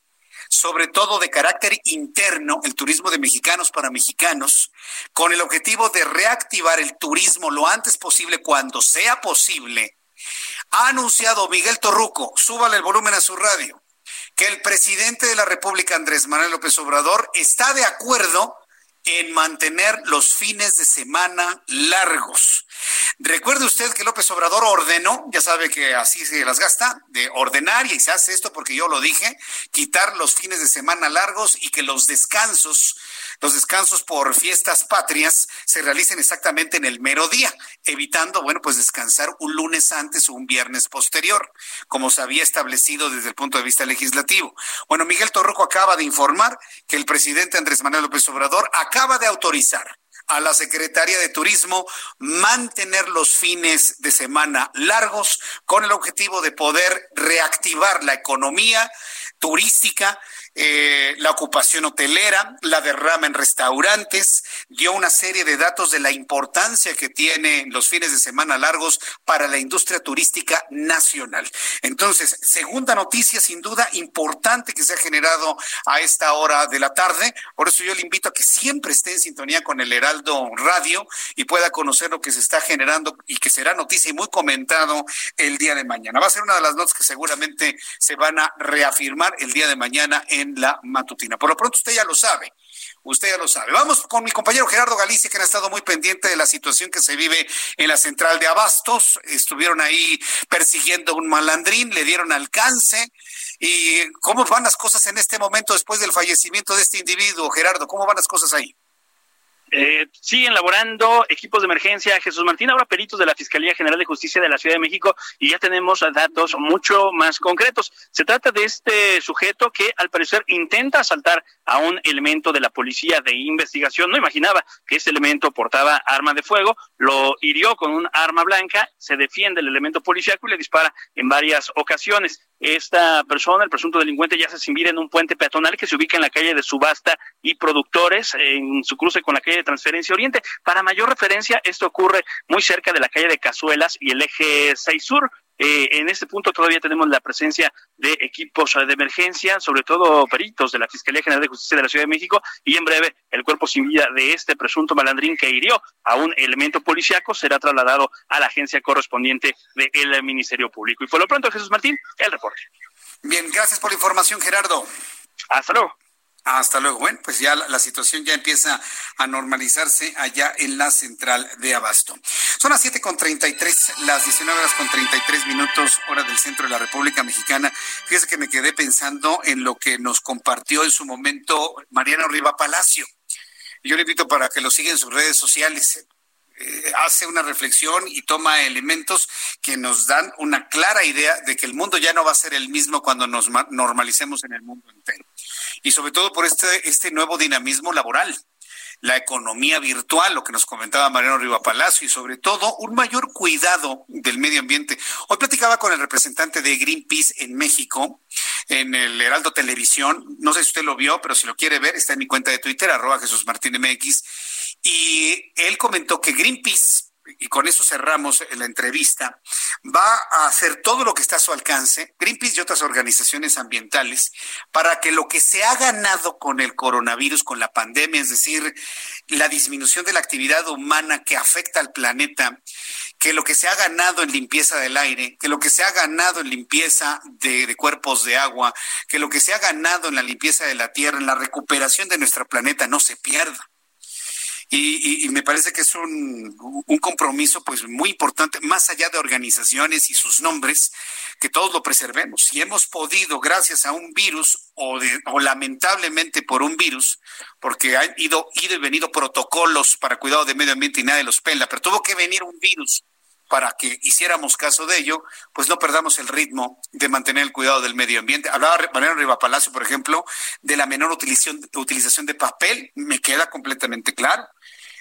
sobre todo de carácter interno, el turismo de mexicanos para mexicanos, con el objetivo de reactivar el turismo lo antes posible, cuando sea posible, ha anunciado Miguel Torruco, súbale el volumen a su radio, que el presidente de la República, Andrés Manuel López Obrador, está de acuerdo en mantener los fines de semana largos. Recuerde usted que López Obrador ordenó, ya sabe que así se las gasta, de ordenar y se hace esto porque yo lo dije, quitar los fines de semana largos y que los descansos los descansos por fiestas patrias se realicen exactamente en el mero día, evitando, bueno, pues descansar un lunes antes o un viernes posterior, como se había establecido desde el punto de vista legislativo. Bueno, Miguel Torroco acaba de informar que el presidente Andrés Manuel López Obrador acaba de autorizar a la Secretaría de Turismo mantener los fines de semana largos con el objetivo de poder reactivar la economía turística eh, la ocupación hotelera, la derrama en restaurantes, dio una serie de datos de la importancia que tienen los fines de semana largos para la industria turística nacional. Entonces, segunda noticia, sin duda, importante que se ha generado a esta hora de la tarde. Por eso yo le invito a que siempre esté en sintonía con el Heraldo Radio y pueda conocer lo que se está generando y que será noticia y muy comentado el día de mañana. Va a ser una de las notas que seguramente se van a reafirmar el día de mañana en la matutina. Por lo pronto usted ya lo sabe. Usted ya lo sabe. Vamos con mi compañero Gerardo Galicia, que ha estado muy pendiente de la situación que se vive en la central de Abastos. Estuvieron ahí persiguiendo un malandrín, le dieron alcance. ¿Y cómo van las cosas en este momento después del fallecimiento de este individuo, Gerardo? ¿Cómo van las cosas ahí? Eh, siguen laborando equipos de emergencia. Jesús Martín, ahora peritos de la Fiscalía General de Justicia de la Ciudad de México y ya tenemos datos mucho más concretos. Se trata de este sujeto que al parecer intenta asaltar a un elemento de la policía de investigación. No imaginaba que ese elemento portaba arma de fuego, lo hirió con un arma blanca, se defiende el elemento policíaco y le dispara en varias ocasiones. Esta persona, el presunto delincuente, ya se sin en un puente peatonal que se ubica en la calle de Subasta y Productores, en su cruce con la calle de Transferencia Oriente. Para mayor referencia, esto ocurre muy cerca de la calle de Cazuelas y el eje 6 Sur. Eh, en este punto todavía tenemos la presencia de equipos de emergencia, sobre todo peritos de la Fiscalía General de Justicia de la Ciudad de México, y en breve el cuerpo sin vida de este presunto malandrín que hirió a un elemento policiaco será trasladado a la agencia correspondiente del Ministerio Público. Y por lo pronto, Jesús Martín, el reporte. Bien, gracias por la información, Gerardo. Hasta luego. Hasta luego. Bueno, pues ya la, situación ya empieza a normalizarse allá en la central de Abasto. Son las siete con treinta y tres, las 19 horas con treinta y tres minutos, hora del centro de la República Mexicana. Fíjese que me quedé pensando en lo que nos compartió en su momento Mariano Riva Palacio. Yo le invito para que lo siga en sus redes sociales. Hace una reflexión y toma elementos que nos dan una clara idea de que el mundo ya no va a ser el mismo cuando nos normalicemos en el mundo entero y sobre todo por este, este nuevo dinamismo laboral la economía virtual, lo que nos comentaba Mariano Riva Palacio, y sobre todo un mayor cuidado del medio ambiente. Hoy platicaba con el representante de Greenpeace en México, en el Heraldo Televisión. No sé si usted lo vio, pero si lo quiere ver, está en mi cuenta de Twitter, arroba Jesús Martín MX. Y él comentó que Greenpeace y con eso cerramos la entrevista, va a hacer todo lo que está a su alcance, Greenpeace y otras organizaciones ambientales, para que lo que se ha ganado con el coronavirus, con la pandemia, es decir, la disminución de la actividad humana que afecta al planeta, que lo que se ha ganado en limpieza del aire, que lo que se ha ganado en limpieza de, cuerpos de agua, que lo que se ha ganado en la limpieza de la tierra, en la recuperación de nuestro planeta, no se pierda y, me parece que es un, compromiso pues muy importante, más allá de organizaciones y sus nombres, que todos lo preservemos. Si hemos podido, gracias a un virus o, o lamentablemente por un virus, porque han ido, y venido protocolos para cuidado del medio ambiente y nadie los pela, pero tuvo que venir un virus para que hiciéramos caso de ello, pues no perdamos el ritmo de mantener el cuidado del medio ambiente. Hablaba Mariano Riva Palacio, por ejemplo, de la menor utilización, utilización de papel, me queda completamente claro.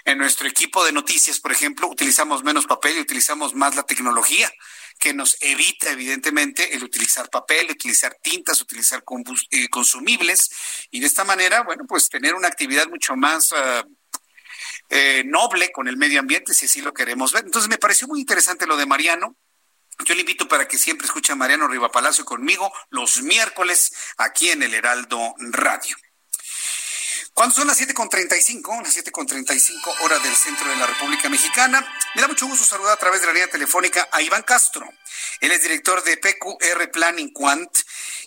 En nuestro equipo de noticias, por ejemplo, utilizamos menos papel y utilizamos más la tecnología, que nos evita, evidentemente, el utilizar papel, utilizar tintas, utilizar eh, consumibles, y de esta manera, bueno, pues tener una actividad mucho más ah, eh, noble con el medio ambiente, si así lo queremos ver. Entonces, me pareció muy interesante lo de Mariano. Yo le invito para que siempre escuche a Mariano Riva Palacio conmigo los miércoles aquí en el Heraldo Radio. Cuando son las 7.35, las 7.35 hora del centro de la República Mexicana, me da mucho gusto saludar a través de la línea telefónica a Iván Castro. Él es director de PQR Planning Quant,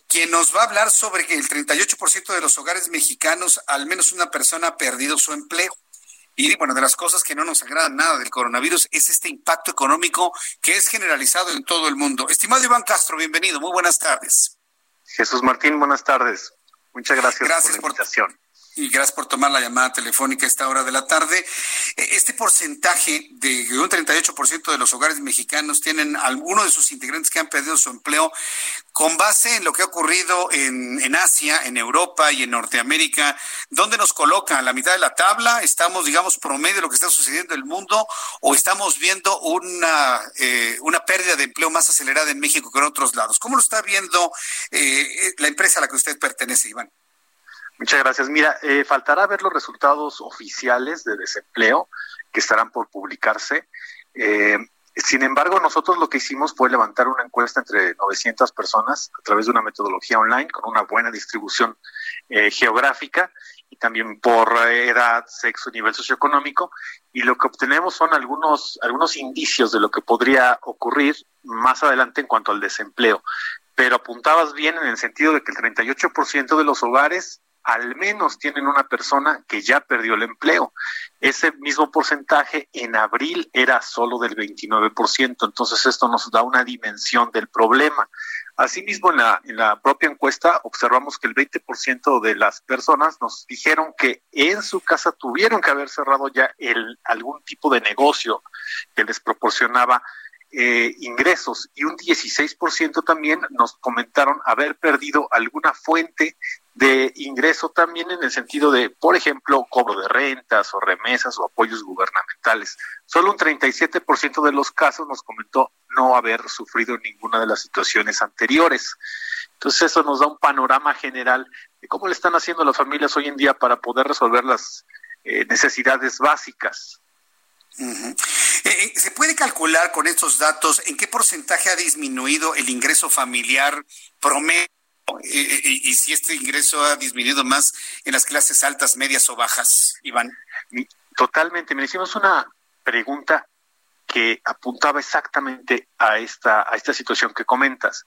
quien nos va a hablar sobre que el 38% de los hogares mexicanos, al menos una persona ha perdido su empleo. Y bueno, de las cosas que no nos agradan nada del coronavirus es este impacto económico que es generalizado en todo el mundo. Estimado Iván Castro, bienvenido, muy buenas tardes. Jesús Martín, buenas tardes. Muchas gracias, gracias por la invitación y gracias por tomar la llamada telefónica a esta hora de la tarde. E, este porcentaje de un 38% de los hogares mexicanos tienen alguno de sus integrantes que han perdido su empleo con base en lo que ha ocurrido en, en Asia, en Europa y en Norteamérica. ¿Dónde nos coloca? ¿A la mitad de la tabla? ¿Estamos, digamos, promedio de lo que está sucediendo en el mundo? ¿O estamos viendo una, eh, una pérdida de empleo más acelerada en México que en otros lados? ¿Cómo lo está viendo eh, la empresa a la que usted pertenece, Iván? Muchas gracias. Mira, eh, faltará ver los resultados oficiales de desempleo que estarán por publicarse. Eh, sin embargo, nosotros lo que hicimos fue levantar una encuesta entre 900 personas a través de una metodología online con una buena distribución eh, geográfica y también por edad, sexo, nivel socioeconómico. Y lo que obtenemos son algunos, algunos indicios de lo que podría ocurrir más adelante en cuanto al desempleo. Pero apuntabas bien en el sentido de que el 38% de los hogares al menos tienen una persona que ya perdió el empleo. Ese mismo porcentaje en abril era solo del 29%, entonces esto nos da una dimensión del problema. Asimismo, en la, en la propia encuesta observamos que el 20% de las personas nos dijeron que en su casa tuvieron que haber cerrado ya el, algún tipo de negocio que les proporcionaba eh, ingresos y un 16% también nos comentaron haber perdido alguna fuente de ingreso también en el sentido de, por ejemplo, cobro de rentas o remesas o apoyos gubernamentales. Solo un 37% de los casos nos comentó no haber sufrido ninguna de las situaciones anteriores. Entonces eso nos da un panorama general de cómo le están haciendo las familias hoy en día para poder resolver las eh, necesidades básicas. Eh, eh, ¿Se puede calcular con estos datos en qué porcentaje ha disminuido el ingreso familiar promedio y, si este ingreso ha disminuido más en las clases altas, medias o bajas, Iván. Totalmente. Me hicimos una pregunta que apuntaba exactamente a esta, a esta situación que comentas.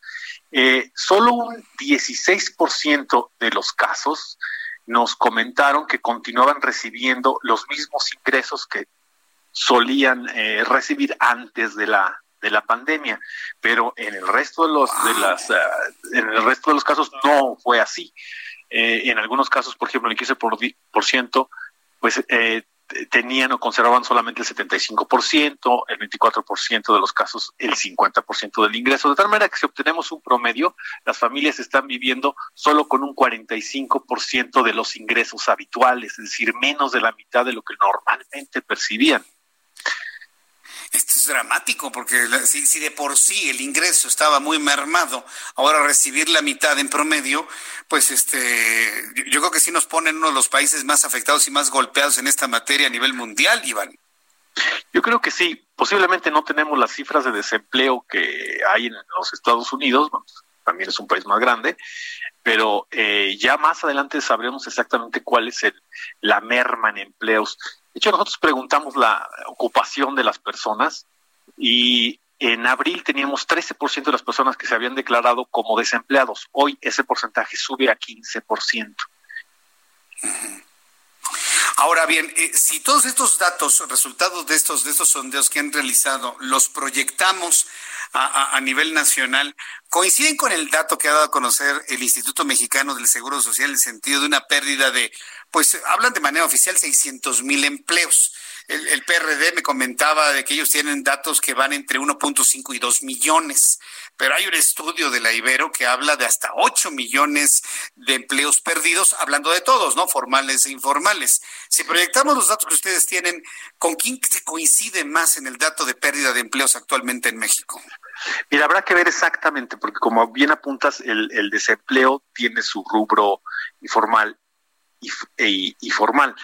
Eh, solo un 16% de los casos nos comentaron que continuaban recibiendo los mismos ingresos que solían eh, recibir antes de la de la pandemia, pero en el resto de los de las ah, en el resto de los casos no fue así. Eh, en algunos casos, por ejemplo, en el 15%, pues eh, tenían o conservaban solamente el 75%, el 24% de los casos el 50% del ingreso, de tal manera que si obtenemos un promedio, las familias están viviendo solo con un 45% de los ingresos habituales, es decir, menos de la mitad de lo que normalmente percibían. Esto es dramático porque si, de por sí el ingreso estaba muy mermado, ahora recibir la mitad en promedio, pues este, yo, creo que sí nos pone en uno de los países más afectados y más golpeados en esta materia a nivel mundial, Iván. Yo creo que sí. Posiblemente no tenemos las cifras de desempleo que hay en los Estados Unidos, también es un país más grande, pero eh, ya más adelante sabremos exactamente cuál es el, la merma en empleos. De hecho, nosotros preguntamos la ocupación de las personas y en abril teníamos 13% de las personas que se habían declarado como desempleados. Hoy ese porcentaje sube a 15%. Ahora bien, eh, si todos estos datos, resultados de estos, de estos sondeos que han realizado, los proyectamos a, nivel nacional, coinciden con el dato que ha dado a conocer el Instituto Mexicano del Seguro Social en el sentido de una pérdida de pues hablan de manera oficial 600 mil empleos. El, PRD me comentaba de que ellos tienen datos que van entre 1.5 y 2 millones, pero hay un estudio de la Ibero que habla de hasta 8 millones de empleos perdidos, hablando de todos, ¿no? Formales e informales. Si proyectamos los datos que ustedes tienen, ¿con quién se coincide más en el dato de pérdida de empleos actualmente en México? Mira, habrá que ver exactamente, porque como bien apuntas, el, desempleo tiene su rubro informal y, formal.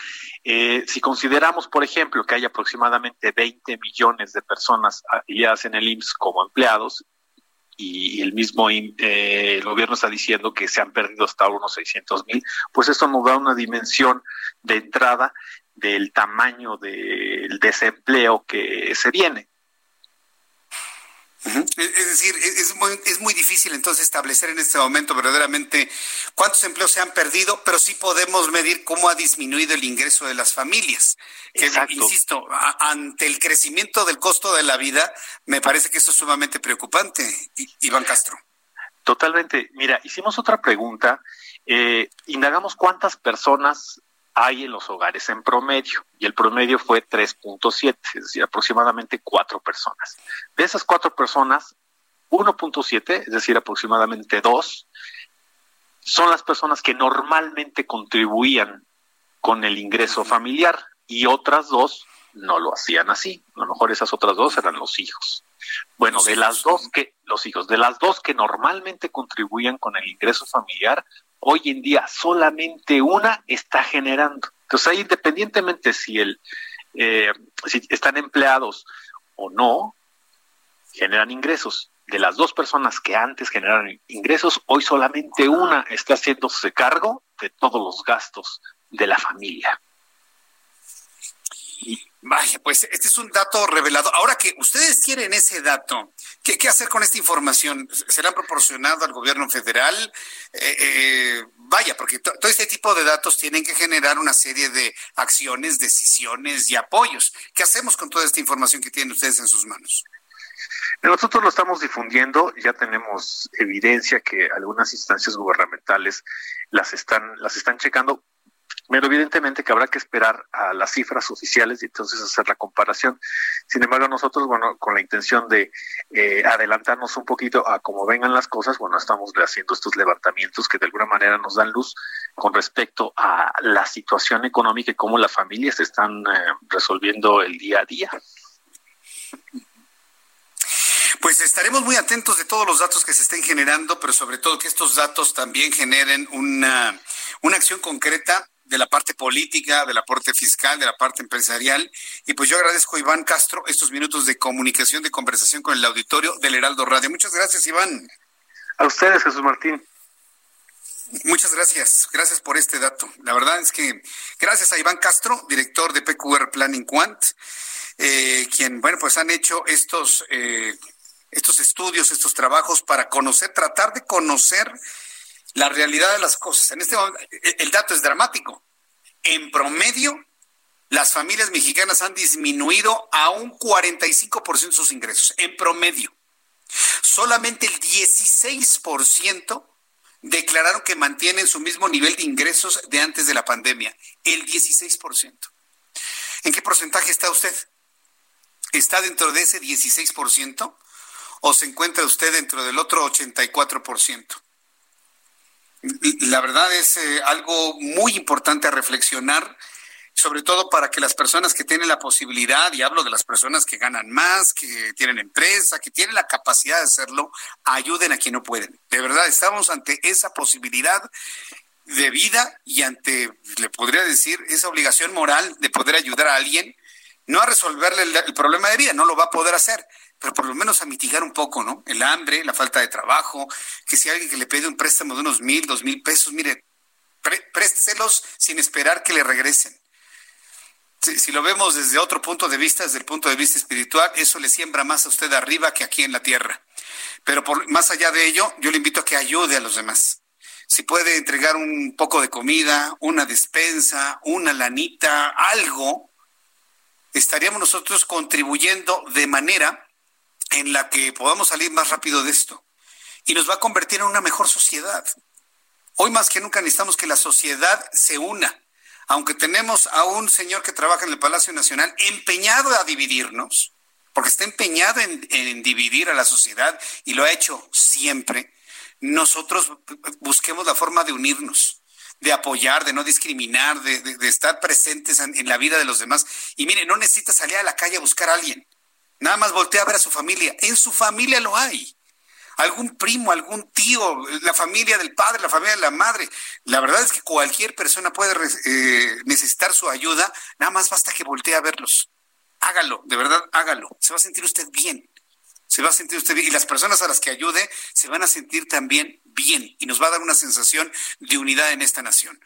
Eh, si consideramos, por ejemplo, que hay aproximadamente 20 millones de personas afiliadas en el IMSS como empleados, y el mismo eh, el gobierno está diciendo que se han perdido hasta unos 600 mil, pues esto nos da una dimensión de entrada del tamaño del desempleo que se viene. Es decir, es muy, es muy difícil entonces establecer en este momento verdaderamente cuántos empleos se han perdido, pero sí podemos medir cómo ha disminuido el ingreso de las familias. Que, insisto, ante el crecimiento del costo de la vida, me parece que eso es sumamente preocupante, Iván Castro. Totalmente. Mira, hicimos otra pregunta. Eh, indagamos cuántas personas hay en los hogares en promedio, y el promedio fue 3.7, es decir, aproximadamente cuatro personas. De esas cuatro personas, 1.7, es decir, aproximadamente dos, son las personas que normalmente contribuían con el ingreso familiar y otras dos no lo hacían así. A lo mejor esas otras dos eran los hijos. Bueno, de las dos que, los hijos, de las dos que normalmente contribuían con el ingreso familiar, hoy en día solamente una está generando. Entonces ahí independientemente si el eh, si están empleados o no, generan ingresos. De las dos personas que antes generaron ingresos, hoy solamente una está haciéndose cargo de todos los gastos de la familia. Vaya, pues este es un dato revelado. Ahora que ustedes tienen ese dato, ¿qué, qué hacer con esta información? ¿Será proporcionado al gobierno federal? Eh, eh, vaya, porque todo este tipo de datos tienen que generar una serie de acciones, decisiones y apoyos. ¿Qué hacemos con toda esta información que tienen ustedes en sus manos? Nosotros lo estamos difundiendo, ya tenemos evidencia que algunas instancias gubernamentales las están, las están checando, pero evidentemente que habrá que esperar a las cifras oficiales y entonces hacer la comparación. Sin embargo, nosotros, bueno, con la intención de eh, adelantarnos un poquito a cómo vengan las cosas, bueno, estamos haciendo estos levantamientos que de alguna manera nos dan luz con respecto a la situación económica y cómo las familias están eh, resolviendo el día a día. Pues estaremos muy atentos de todos los datos que se estén generando, pero sobre todo que estos datos también generen una, una acción concreta de la parte política, de la parte fiscal, de la parte empresarial. Y pues yo agradezco a Iván Castro estos minutos de comunicación, de conversación con el auditorio del Heraldo Radio. Muchas gracias, Iván. A ustedes, Jesús Martín. Muchas gracias, gracias por este dato. La verdad es que gracias a Iván Castro, director de PQR Planning Quant, eh, quien, bueno, pues han hecho estos, eh, estos estudios, estos trabajos para conocer, tratar de conocer la realidad de las cosas. En este momento, e, el dato es dramático. En promedio, las familias mexicanas han disminuido a un 45% sus ingresos, en promedio. Solamente el 16% declararon que mantienen su mismo nivel de ingresos de antes de la pandemia. El 16%. ¿En qué porcentaje está usted? ¿Está dentro de ese 16% o se encuentra usted dentro del otro 84%? La verdad es eh, algo muy importante a reflexionar, sobre todo para que las personas que tienen la posibilidad, y hablo de las personas que ganan más, que tienen empresa, que tienen la capacidad de hacerlo, ayuden a quien no pueden. De verdad, estamos ante esa posibilidad de vida y ante, le podría decir, esa obligación moral de poder ayudar a alguien, no a resolverle el problema de vida, no lo va a poder hacer, pero por lo menos a mitigar un poco, ¿no? El hambre, la falta de trabajo, que si alguien que le pide un préstamo de unos mil, dos mil pesos, mire, présteselos sin esperar que le regresen. Si, lo vemos desde otro punto de vista, desde el punto de vista espiritual, eso le siembra más a usted arriba que aquí en la tierra. Pero por, más allá de ello, yo le invito a que ayude a los demás. Si puede entregar un poco de comida, una despensa, una lanita, algo, estaríamos nosotros contribuyendo de manera en la que podamos salir más rápido de esto y nos va a convertir en una mejor sociedad. Hoy más que nunca necesitamos que la sociedad se una. Aunque tenemos a un señor que trabaja en el Palacio Nacional empeñado a dividirnos, porque está empeñado en, dividir a la sociedad y lo ha hecho siempre, nosotros busquemos la forma de unirnos, de apoyar, de no discriminar, de, estar presentes en, en, la vida de los demás. Y mire, no necesita salir a la calle a buscar a alguien. Nada más voltea a ver a su familia. En su familia lo hay. Algún primo, algún tío, la familia del padre, la familia de la madre. La verdad es que cualquier persona puede eh, necesitar su ayuda. Nada más basta que voltee a verlos. Hágalo, de verdad, hágalo. Se va a sentir usted bien. Se va a sentir usted bien. Y las personas a las que ayude se van a sentir también bien. Y nos va a dar una sensación de unidad en esta nación.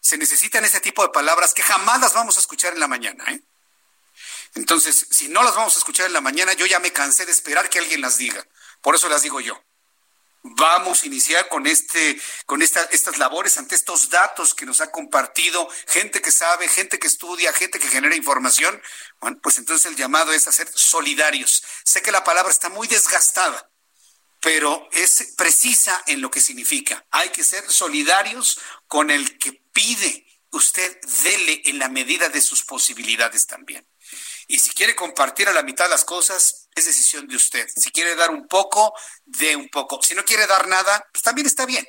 Se necesitan este tipo de palabras que jamás las vamos a escuchar en la mañana. ¿eh? Entonces, si no las vamos a escuchar en la mañana, yo ya me cansé de esperar que alguien las diga. Por eso las digo yo. Vamos a iniciar con este, con estas labores ante estos datos que nos ha compartido gente que sabe, gente que estudia, gente que genera información. Bueno, pues entonces el llamado es a ser solidarios. Sé que la palabra está muy desgastada, pero es precisa en lo que significa. Hay que ser solidarios con el que pide. Usted dele en la medida de sus posibilidades también. Y si quiere compartir a la mitad las cosas, es decisión de usted. Si quiere dar un poco, dé un poco. Si no quiere dar nada, pues también está bien.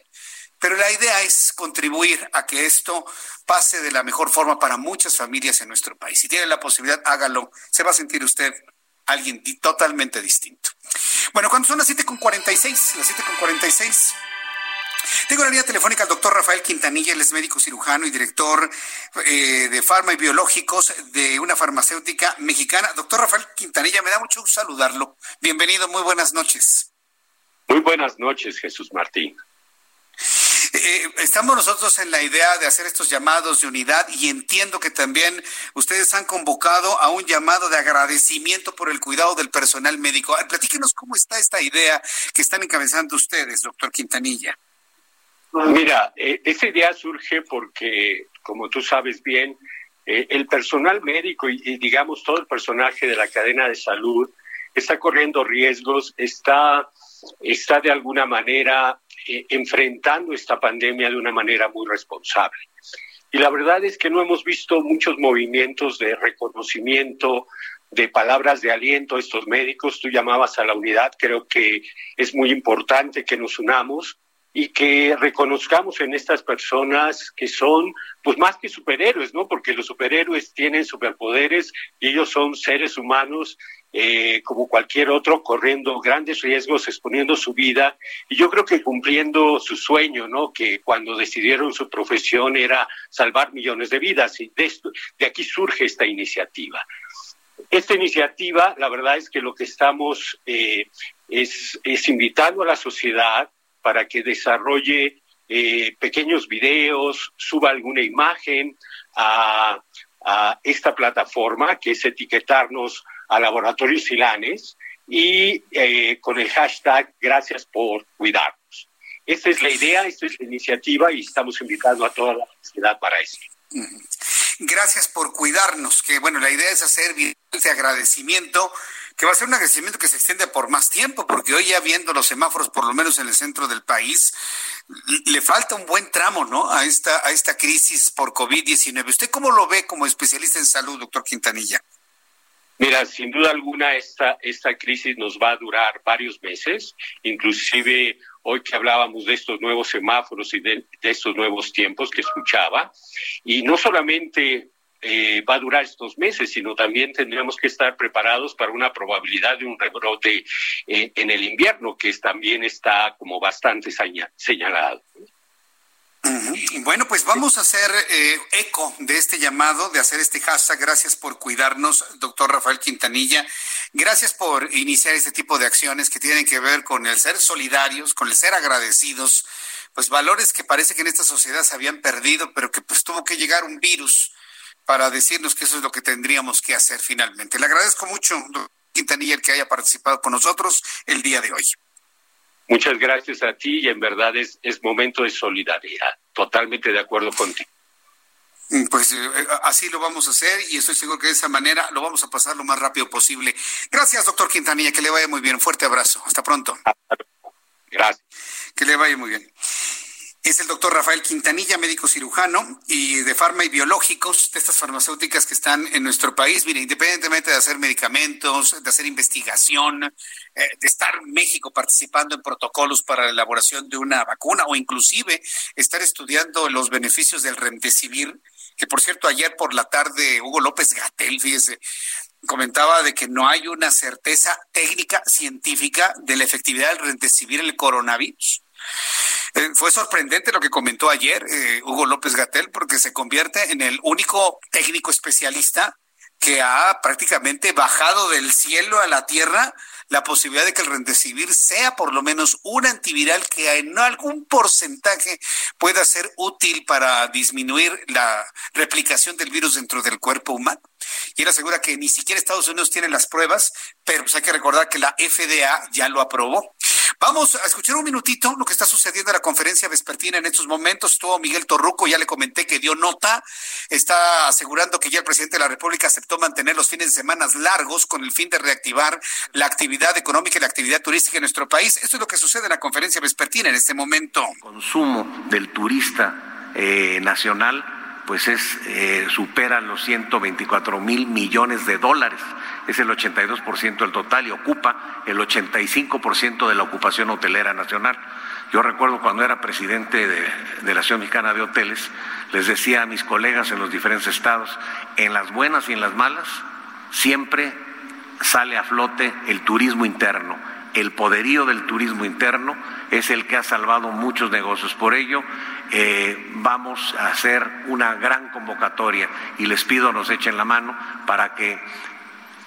Pero la idea es contribuir a que esto pase de la mejor forma para muchas familias en nuestro país. Si tiene la posibilidad, hágalo. Se va a sentir usted alguien totalmente distinto. Bueno, cuando son las 7.46, las 7.46, Tengo la línea telefónica al doctor Rafael Quintanilla, él es médico cirujano y director eh, de Farma y Biológicos de una farmacéutica mexicana. Doctor Rafael Quintanilla, me da mucho gusto saludarlo. Bienvenido, muy buenas noches. Muy buenas noches, Jesús Martín. Eh, estamos nosotros en la idea de hacer estos llamados de unidad y entiendo que también ustedes han convocado a un llamado de agradecimiento por el cuidado del personal médico. Platíquenos cómo está esta idea que están encabezando ustedes, doctor Quintanilla. Mira, eh, esta idea surge porque, como tú sabes bien, eh, el personal médico y, digamos todo el personaje de la cadena de salud está corriendo riesgos, está, está de alguna manera eh, enfrentando esta pandemia de una manera muy responsable. Y la verdad es que no hemos visto muchos movimientos de reconocimiento, de palabras de aliento a estos médicos. Tú llamabas a la unidad, creo que es muy importante que nos unamos y que reconozcamos en estas personas que son pues más que superhéroes, ¿no? Porque los superhéroes tienen superpoderes y ellos son seres humanos eh, como cualquier otro, corriendo grandes riesgos, exponiendo su vida y yo creo que cumpliendo su sueño, ¿no? Que cuando decidieron su profesión era salvar millones de vidas y de, esto, de aquí surge esta iniciativa. Esta iniciativa, la verdad es que lo que estamos eh, es, es invitando a la sociedad para que desarrolle eh, pequeños videos, suba alguna imagen a, esta plataforma, que es etiquetarnos a Laboratorios Silanes, y eh, con el hashtag gracias por cuidarnos. Esta es la idea, esta es la iniciativa y estamos invitando a toda la sociedad para eso. Gracias por cuidarnos, que bueno, la idea es hacer este agradecimiento que va a ser un agradecimiento que se extiende por más tiempo, porque hoy ya viendo los semáforos, por lo menos en el centro del país, le falta un buen tramo, ¿no? A esta, a esta crisis por COVID-19. ¿Usted cómo lo ve como especialista en salud, doctor Quintanilla? Mira, sin duda alguna esta, esta crisis nos va a durar varios meses, inclusive hoy que hablábamos de estos nuevos semáforos y de, de estos nuevos tiempos que escuchaba, y no solamente eh, va a durar estos meses, sino también tendríamos que estar preparados para una probabilidad de un rebrote eh, en el invierno, que también está como bastante señalado. Bueno, pues vamos a hacer eh, eco de este llamado, de hacer este hashtag. Gracias por cuidarnos, doctor Rafael Quintanilla. Gracias por iniciar este tipo de acciones que tienen que ver con el ser solidarios, con el ser agradecidos, pues valores que parece que en esta sociedad se habían perdido, pero que pues tuvo que llegar un virus para decirnos que eso es lo que tendríamos que hacer finalmente. Le agradezco mucho, Quintanilla, el que haya participado con nosotros el día de hoy. Muchas gracias a ti y en verdad es, es momento de solidaridad. Totalmente de acuerdo contigo. Mm, pues eh, así lo vamos a hacer y estoy seguro que de esa manera lo vamos a pasar lo más rápido posible. Gracias, doctor Quintanilla, que le vaya muy bien. Fuerte abrazo. Hasta pronto. Gracias. Que le vaya muy bien. Es el doctor Rafael Quintanilla, médico cirujano y de Farma y Biológicos, de estas farmacéuticas que están en nuestro país. Mire, independientemente de hacer medicamentos, de hacer investigación, eh, de estar en México participando en protocolos para la elaboración de una vacuna o inclusive estar estudiando los beneficios del remdesivir, que por cierto ayer por la tarde Hugo López Gatel, fíjese, comentaba de que no hay una certeza técnica científica de la efectividad del remdesivir en el coronavirus. Eh, fue sorprendente lo que comentó ayer eh, Hugo López Gatel porque se convierte en el único técnico especialista que ha prácticamente bajado del cielo a la tierra la posibilidad de que el rendecibir sea por lo menos un antiviral que en algún porcentaje pueda ser útil para disminuir la replicación del virus dentro del cuerpo humano. Y él asegura que ni siquiera Estados Unidos tiene las pruebas, pero pues hay que recordar que la FDA ya lo aprobó. Vamos a escuchar un minutito lo que está sucediendo en la conferencia vespertina en estos momentos. Estuvo Miguel Torruco, ya le comenté que dio nota, está asegurando que ya el presidente de la República aceptó mantener los fines de semana largos con el fin de reactivar la actividad económica y la actividad turística en nuestro país. Esto es lo que sucede en la conferencia vespertina en este momento. Consumo del turista eh, nacional pues es eh, supera los 124 mil millones de dólares es el 82% del total y ocupa el 85% de la ocupación hotelera nacional. Yo recuerdo cuando era presidente de, de, la Asociación Mexicana de Hoteles, les decía a mis colegas en los diferentes estados, en las buenas y en las malas, siempre sale a flote el turismo interno el poderío del turismo interno es el que ha salvado muchos negocios. Por ello, eh, vamos a hacer una gran convocatoria y les pido nos echen la mano para que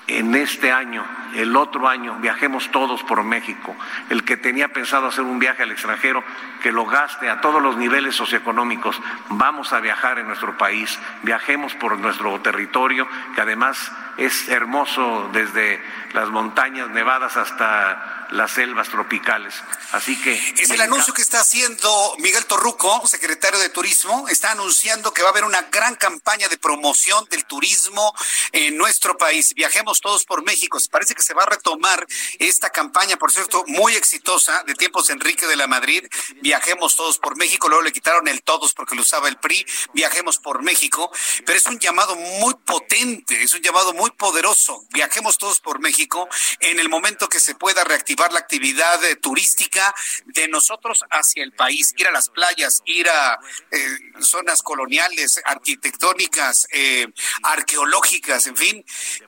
en este año, el otro año, viajemos todos por México. El que tenía pensado hacer un viaje al extranjero, que lo gaste a todos los niveles socioeconómicos. Vamos a viajar en nuestro país, viajemos por nuestro territorio, que además es hermoso desde las montañas nevadas hasta las selvas tropicales. Así que... Es el anuncio que está haciendo Miguel Torruco, secretario de Turismo. Está anunciando que va a haber una gran campaña de promoción del turismo en nuestro país. Viajemos todos por México. Parece que se va a retomar esta campaña, por cierto, muy exitosa de tiempos Enrique de la Madrid. Viajemos todos por México. Luego le quitaron el todos porque lo usaba el PRI. Viajemos por México. Pero es un llamado muy potente, es un llamado muy poderoso. Viajemos todos por México en el momento que se pueda reactivar la actividad eh, turística de nosotros hacia el país, ir a las playas, ir a eh, zonas coloniales, arquitectónicas, eh, arqueológicas, en fin.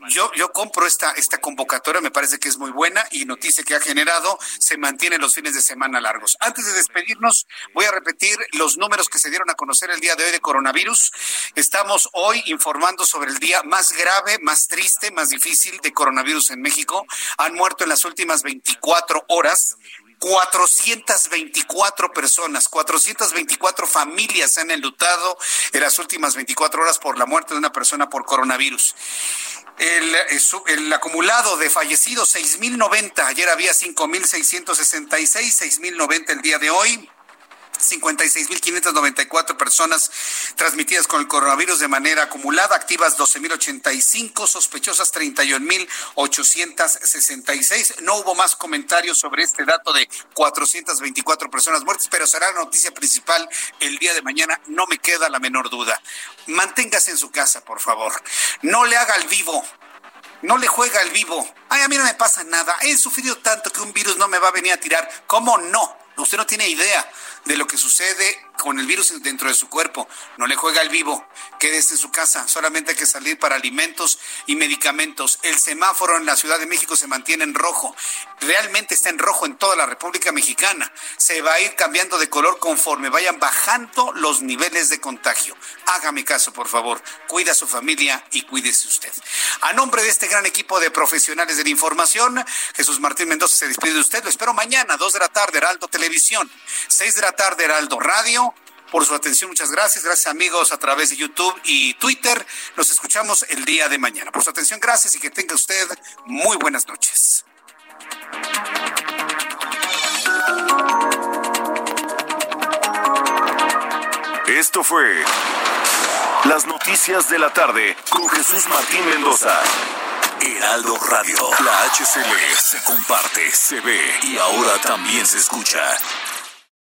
Yo, yo compro esta, esta convocatoria, me parece que es muy buena y noticia que ha generado, se mantiene los fines de semana largos. Antes de despedirnos, voy a repetir los números que se dieron a conocer el día de hoy de coronavirus. Estamos hoy informando sobre el día más grave, más triste, más difícil de coronavirus en México. Han muerto en las últimas 24 cuatro horas 424 personas, 424 familias se han enlutado en las últimas 24 horas por la muerte de una persona por coronavirus. El, el acumulado de fallecidos, 6.090. Ayer había 5.666, 6.090 el día de hoy. 56.594 personas transmitidas con el coronavirus de manera acumulada, activas 12.085, sospechosas 31.866. No hubo más comentarios sobre este dato de 424 personas muertas, pero será la noticia principal el día de mañana, no me queda la menor duda. Manténgase en su casa, por favor. No le haga al vivo. No le juega al vivo. Ay, a mí no me pasa nada. He sufrido tanto que un virus no me va a venir a tirar. ¿Cómo no? Usted no tiene idea de lo que sucede con el virus dentro de su cuerpo. No le juega al vivo, quédese en su casa, solamente hay que salir para alimentos y medicamentos. El semáforo en la Ciudad de México se mantiene en rojo, realmente está en rojo en toda la República Mexicana. Se va a ir cambiando de color conforme vayan bajando los niveles de contagio. Hágame caso, por favor, cuida a su familia y cuídese usted. A nombre de este gran equipo de profesionales de la información, Jesús Martín Mendoza se despide de usted. Lo espero mañana, 2 de la tarde, Heraldo Televisión, 6 de la tarde, Heraldo Radio por su atención. Muchas gracias. Gracias amigos a través de YouTube y Twitter. Nos escuchamos el día de mañana. Por su atención, gracias y que tenga usted muy buenas noches. Esto fue Las Noticias de la Tarde con Jesús Martín Mendoza. Heraldo Radio. La HCL se comparte, se ve y ahora también se escucha.